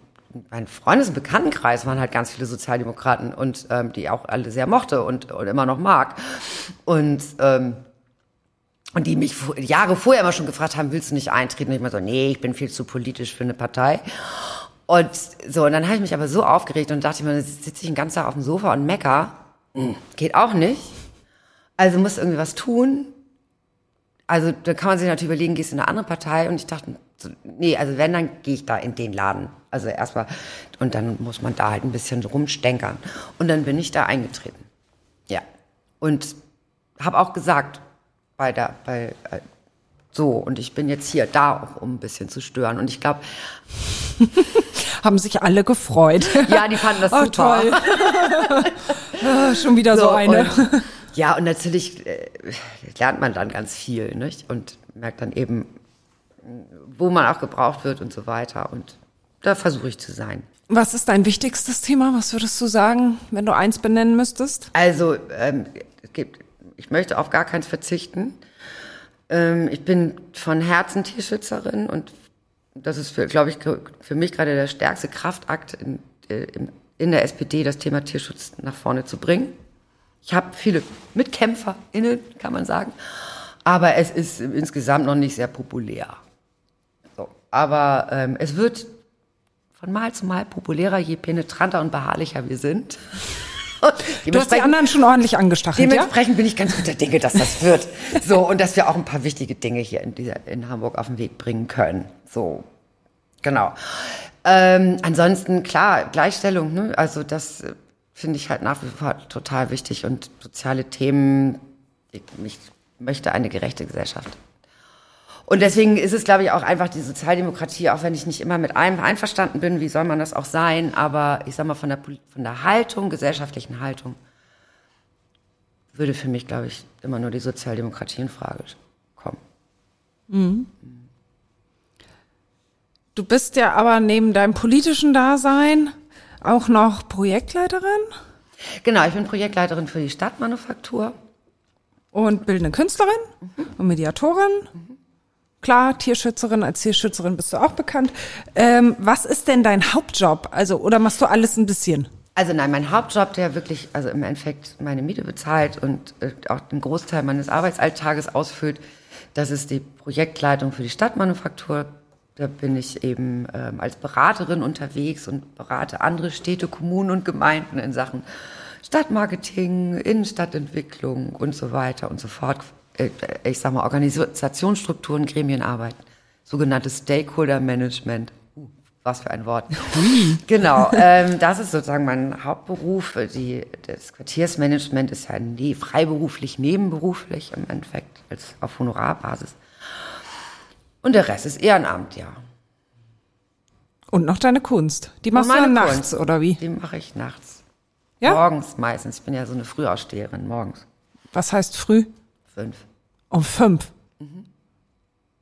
mein Freundes- und Bekanntenkreis waren halt ganz viele Sozialdemokraten und ähm, die auch alle sehr mochte und, und immer noch mag. Und ähm, und die mich Jahre vorher immer schon gefragt haben, willst du nicht eintreten? Und ich immer so, nee, ich bin viel zu politisch für eine Partei. Und so, und dann habe ich mich aber so aufgeregt und dachte ich mir, dann sitze ich den ganzen Tag auf dem Sofa und mecker. Hm, Geht auch nicht. Also muss irgendwie was tun. Also da kann man sich natürlich überlegen, gehst du in eine andere Partei? Und ich dachte, nee, also wenn, dann gehe ich da in den Laden. Also erstmal, und dann muss man da halt ein bisschen rumstenkern. Und dann bin ich da eingetreten. Ja. Und habe auch gesagt, bei der, bei, äh, so, und ich bin jetzt hier da auch, um ein bisschen zu stören. Und ich glaube, Haben sich alle gefreut. ja, die fanden das Oh, super. toll. Ah, Schon wieder so, eine. Und, ja, und natürlich äh, lernt man dann ganz viel, nicht? Und merkt dann eben, wo man auch gebraucht wird und so weiter. Und da versuche ich zu sein. Was ist dein wichtigstes Thema? Was würdest du sagen, wenn du eins benennen müsstest? Also, ähm, es gibt, ich möchte auf gar keins verzichten. Ähm, ich bin von Herzen Tierschützerin und das ist, glaube ich, für mich gerade der stärkste Kraftakt in, äh, in der SPD, das Thema Tierschutz nach vorne zu bringen. Ich habe viele MitkämpferInnen, kann man sagen, aber es ist insgesamt noch nicht sehr populär. So. Aber ähm, es wird von Mal zu Mal populärer, je penetranter und beharrlicher wir sind. Du hast die anderen schon ordentlich angestachelt, ja? Dementsprechend bin ich ganz guter Dinge, dass das wird. So, und dass wir auch ein paar wichtige Dinge hier in, dieser, in Hamburg auf den Weg bringen können. So, genau. Ähm, ansonsten, klar, Gleichstellung, ne? also das äh, finde ich halt nach wie vor total wichtig und soziale Themen, ich, ich möchte eine gerechte Gesellschaft. Und deswegen ist es, glaube ich, auch einfach die Sozialdemokratie, auch wenn ich nicht immer mit allem einverstanden bin, wie soll man das auch sein, aber ich sag mal von der, von der Haltung, gesellschaftlichen Haltung, würde für mich, glaube ich, immer nur die Sozialdemokratie in Frage kommen. Du bist ja aber neben deinem politischen Dasein auch noch Projektleiterin Genau, ich bin Projektleiterin für die Stadtmanufaktur. und bildende Künstlerin und Mediatorin. Klar, Tierschützerin, als Tierschützerin bist du auch bekannt. Ähm, was ist denn dein Hauptjob? Also, oder machst du alles ein bisschen? Also nein, mein Hauptjob, der wirklich, also im Endeffekt meine Miete bezahlt und äh, auch den Großteil meines Arbeitsalltages ausfüllt, das ist die Projektleitung für die Stadtmanufaktur. Da bin ich eben ähm, als Beraterin unterwegs und berate andere Städte, Kommunen und Gemeinden in Sachen Stadtmarketing, Innenstadtentwicklung und so weiter und so fort. Äh, Ich sag mal Organisationsstrukturen, Gremienarbeit, sogenanntes Stakeholder Management. Uh, was für ein Wort. Genau, ähm, das ist sozusagen mein Hauptberuf. Die, das Quartiersmanagement ist ja nie, freiberuflich, nebenberuflich im Endeffekt, als auf Honorarbasis. Und der Rest ist Ehrenamt, ja. Und noch deine Kunst. Die machst du dann nachts, Kunst. oder wie? Die mache ich nachts. Ja? Morgens meistens. Ich bin ja so eine Frühaufsteherin, morgens. Was heißt früh? Fünf. Um fünf.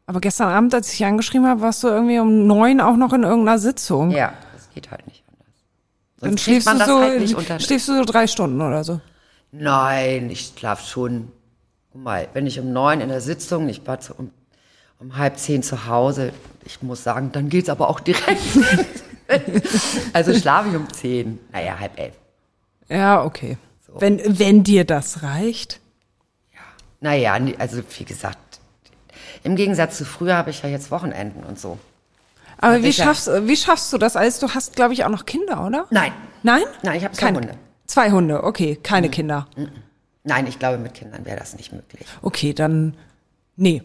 Aber gestern Abend, als ich dich angeschrieben habe, warst du irgendwie um neun auch noch in irgendeiner Sitzung. Ja, das geht halt nicht anders. Dann Sonst kriegt schläfst man du das so, halt nicht unter. schläfst du so drei Stunden oder so. Nein, ich schlaf schon. Guck mal, wenn ich um neun in der Sitzung, ich war zu, um, um halb zehn zu Hause, ich muss sagen, dann geht's aber auch direkt. also schlafe ich um zehn, naja, halb elf. Ja, okay. Wenn, wenn dir das reicht. Naja, also wie gesagt, im Gegensatz zu früher habe ich ja jetzt Wochenenden und so. Aber wie schaffst, wie schaffst du das alles? Du hast, glaube ich, auch noch Kinder, oder? Nein, Nein? Nein, ich habe zwei Keine- Hunde. Zwei Hunde, okay, keine Kinder. nein, ich glaube, mit Kindern wäre das nicht möglich. Okay, dann, nee.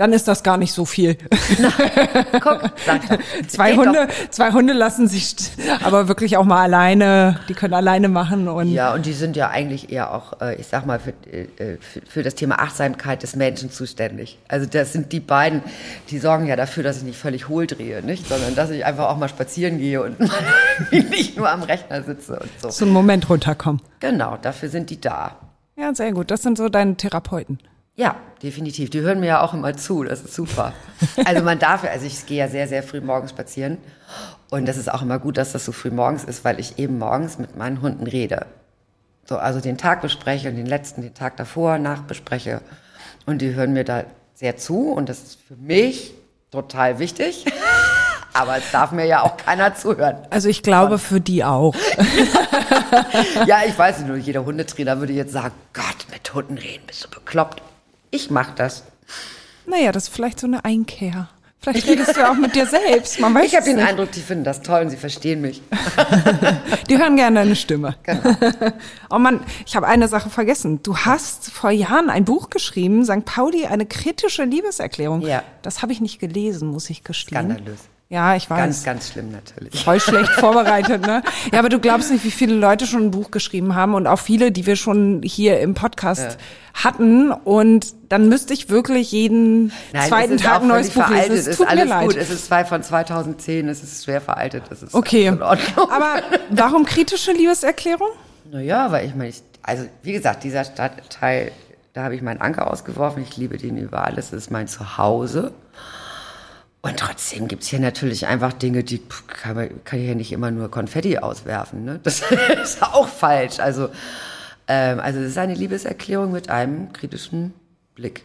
Dann ist das gar nicht so viel. Guck, ich doch. Zwei Hunde, zwei Hunde lassen sich aber wirklich auch mal alleine, die können alleine machen und Ja, und die sind ja eigentlich eher auch, äh, ich sag mal, für, äh, für, für das Thema Achtsamkeit des Menschen zuständig. Also das sind die beiden, die sorgen ja dafür, dass ich nicht völlig hohl drehe, nicht? Sondern dass ich einfach auch mal spazieren gehe und nicht nur am Rechner sitze und so. so einen Moment runterkommen. Genau, dafür sind die da. Ja, sehr gut. Das sind so deine Therapeuten. Ja, definitiv. Die hören mir ja auch immer zu. Das ist super. Also man darf, ja- also ich gehe ja sehr, sehr früh morgens spazieren. Und das ist auch immer gut, dass das so früh morgens ist, weil ich eben morgens mit meinen Hunden rede. So, also den Tag bespreche und den letzten, den Tag davor, nachbespreche. Und die hören mir da sehr zu. Und das ist für mich total wichtig. Aber es darf mir ja auch keiner zuhören. Also ich glaube für die auch. Ja, ich weiß nicht, nur jeder Hundetrainer würde jetzt sagen, Gott, mit Hunden reden, bist du bekloppt. Ich mach das. Naja, das ist vielleicht so eine Einkehr. Vielleicht redest du auch mit dir selbst. Ich habe den nicht. Eindruck, die finden das toll und sie verstehen mich. Die hören gerne deine Stimme. oh Mann, ich habe eine Sache vergessen. Du hast vor Jahren ein Buch geschrieben, St. Pauli, eine kritische Liebeserklärung. Ja. Das habe ich nicht gelesen, muss ich gestehen. Skandalös. Ja, ich weiß. Ganz, ganz schlimm natürlich. Voll schlecht vorbereitet, ne? Ja, aber du glaubst nicht, wie viele Leute schon ein Buch geschrieben haben und auch viele, die wir schon hier im Podcast hatten. Und dann müsste ich wirklich jeden zweiten es ist Tag ein neues Buch lesen. veraltet. Es Es tut ist mir leid. gut. Es ist zwei von 2010. Es ist schwer veraltet. Es ist Okay. in Ordnung. Aber warum kritische Liebeserklärung? Naja, weil ich meine, ich, also wie gesagt, dieser Stadtteil, da habe ich meinen Anker ausgeworfen. Ich liebe den über alles. Es ist mein Zuhause. Und trotzdem gibt's hier natürlich einfach Dinge, die kann, man, kann ich ja nicht immer nur Konfetti auswerfen. Ne? Das ist auch falsch. Also, ähm, also es ist eine Liebeserklärung mit einem kritischen Blick,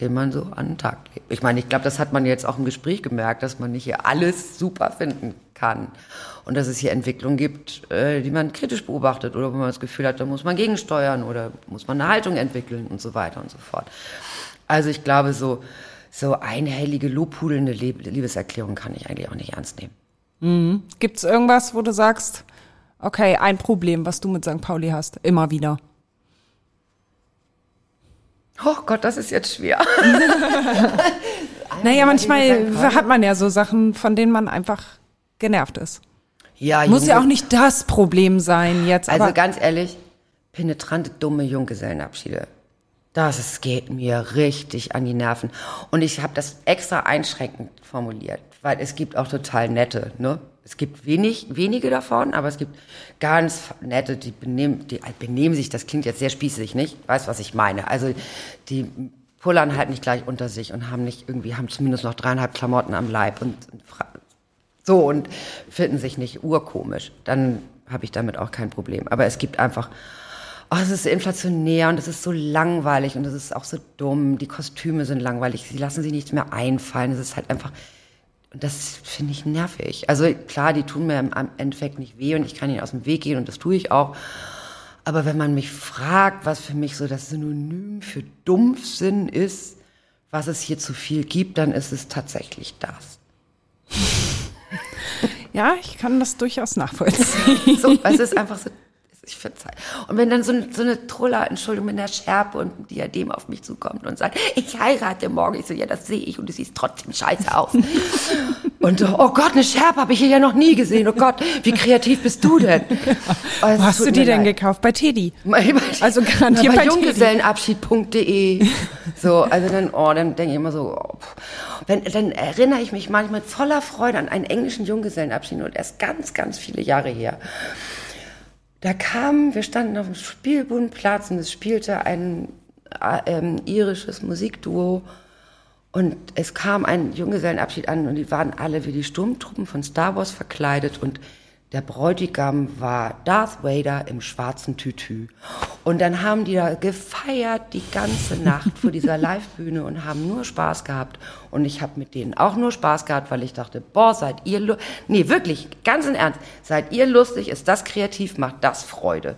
den man so an den Tag legt. Ich meine, ich glaube, das hat man jetzt auch im Gespräch gemerkt, dass man nicht hier alles super finden kann. Und dass es hier Entwicklungen gibt, äh, die man kritisch beobachtet oder wo man das Gefühl hat, da muss man gegensteuern oder muss man eine Haltung entwickeln und so weiter und so fort. Also ich glaube, so, so einhellige, lobhudelnde Lieb- Liebeserklärung kann ich eigentlich auch nicht ernst nehmen. Gibt's irgendwas, wo du sagst, okay, ein Problem, was du mit St. Pauli hast, immer wieder? Oh Gott, das ist jetzt schwer. Naja, manchmal hat man ja so Sachen, von denen man einfach genervt ist. Ja, Muss ja auch nicht das Problem sein jetzt, Also ganz ehrlich, penetrante, dumme Junggesellenabschiede. Das ist, geht mir richtig an die Nerven. Und ich habe das extra einschränkend formuliert, weil es gibt auch total nette. Ne? Es gibt wenig, wenige davon, aber es gibt ganz nette, die benehmen, die halt benehmen sich, das klingt jetzt sehr spießig, nicht? Weißt, was ich meine? Also die pullern halt nicht gleich unter sich und haben nicht irgendwie, haben zumindest noch dreieinhalb Klamotten am Leib und, so und finden sich nicht urkomisch, dann habe ich damit auch kein Problem. Aber es gibt einfach, oh, es ist inflationär und es ist so langweilig und es ist auch so dumm. Die Kostüme sind langweilig, sie lassen sich nichts mehr einfallen. Es ist halt einfach, das finde ich nervig. Also klar, die tun mir im Endeffekt nicht weh und ich kann ihnen aus dem Weg gehen und das tue ich auch. Aber wenn man mich fragt, was für mich so das Synonym für Dumpfsinn ist, was es hier zu viel gibt, dann ist es tatsächlich das. ja, ich kann das durchaus nachvollziehen. So, es ist einfach so, ich find's halt. Und wenn dann so, ein- so eine Truller, Entschuldigung, mit einer Schärpe und einem Diadem auf mich zukommt und sagt, ich heirate morgen, ich so, ja, das sehe ich und du siehst trotzdem scheiße aus. und so, oh Gott, eine Schärpe habe ich hier ja noch nie gesehen. Oh Gott, wie kreativ bist du denn? Oh, Wo hast tut du die denn leid. gekauft? Bei Teddy. Also garantiert bei bei junggesellenabschied.de. So, also dann, oh, dann denke ich immer so, oh, wenn, dann erinnere ich mich manchmal voller Freude an einen englischen Junggesellenabschied und erst ganz, ganz viele Jahre her. Da kam, wir standen auf dem Spielbudenplatz und es spielte ein äh, ähm, irisches Musikduo. Und es kam ein Junggesellenabschied an und die waren alle wie die Sturmtruppen von Star Wars verkleidet und der Bräutigam war Darth Vader im schwarzen Tütü. Und dann haben die da gefeiert die ganze Nacht vor dieser Livebühne und haben nur Spaß gehabt. Und ich habe mit denen auch nur Spaß gehabt, weil ich dachte, boah, seid ihr, lu- nee, wirklich, ganz im Ernst, seid ihr lustig, ist das kreativ, macht das Freude.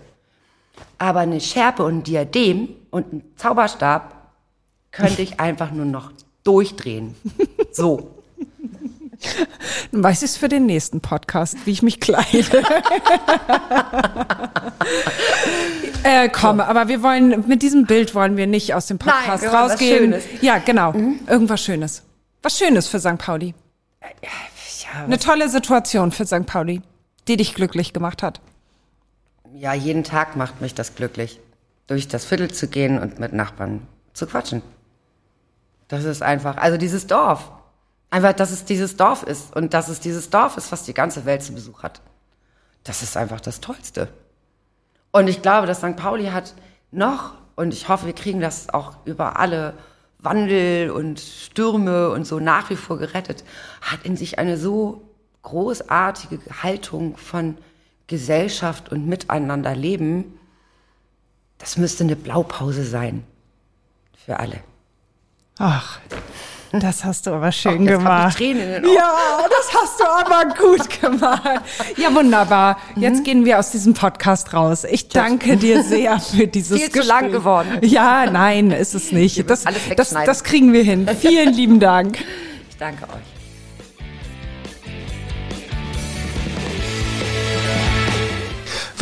Aber eine Schärpe und ein Diadem und ein Zauberstab könnte ich einfach nur noch durchdrehen. So. Dann weiß ich es für den nächsten Podcast, wie ich mich kleide. Äh, komm, so. aber wir wollen, mit diesem Bild wollen wir nicht aus dem Podcast Nein, rausgehen. Was Schönes. Ja, genau. Mhm. Irgendwas Schönes. Was Schönes für St. Pauli. Ja, Eine tolle Situation für St. Pauli, die dich glücklich gemacht hat. Ja, jeden Tag macht mich das glücklich, durch das Viertel zu gehen und mit Nachbarn zu quatschen. Das ist einfach, also dieses Dorf. Einfach, dass es dieses Dorf ist und dass es dieses Dorf ist, was die ganze Welt zu Besuch hat. Das ist einfach das Tollste. Und ich glaube, dass St. Pauli hat noch, und ich hoffe, wir kriegen das auch über alle Wandel und Stürme und so nach wie vor gerettet, hat in sich eine so großartige Haltung von Gesellschaft und Miteinander leben. Das müsste eine Blaupause sein für alle. Ach, das hast du aber schön Ach, gemacht. Ja, das hast du aber gut gemacht. Ja, wunderbar. Jetzt mhm. gehen wir aus diesem Podcast raus. Ich danke dir sehr für dieses Viel Gespräch. zu lang geworden. Ja, nein, ist es nicht. Das, das, das kriegen wir hin. Vielen lieben Dank. Ich danke euch.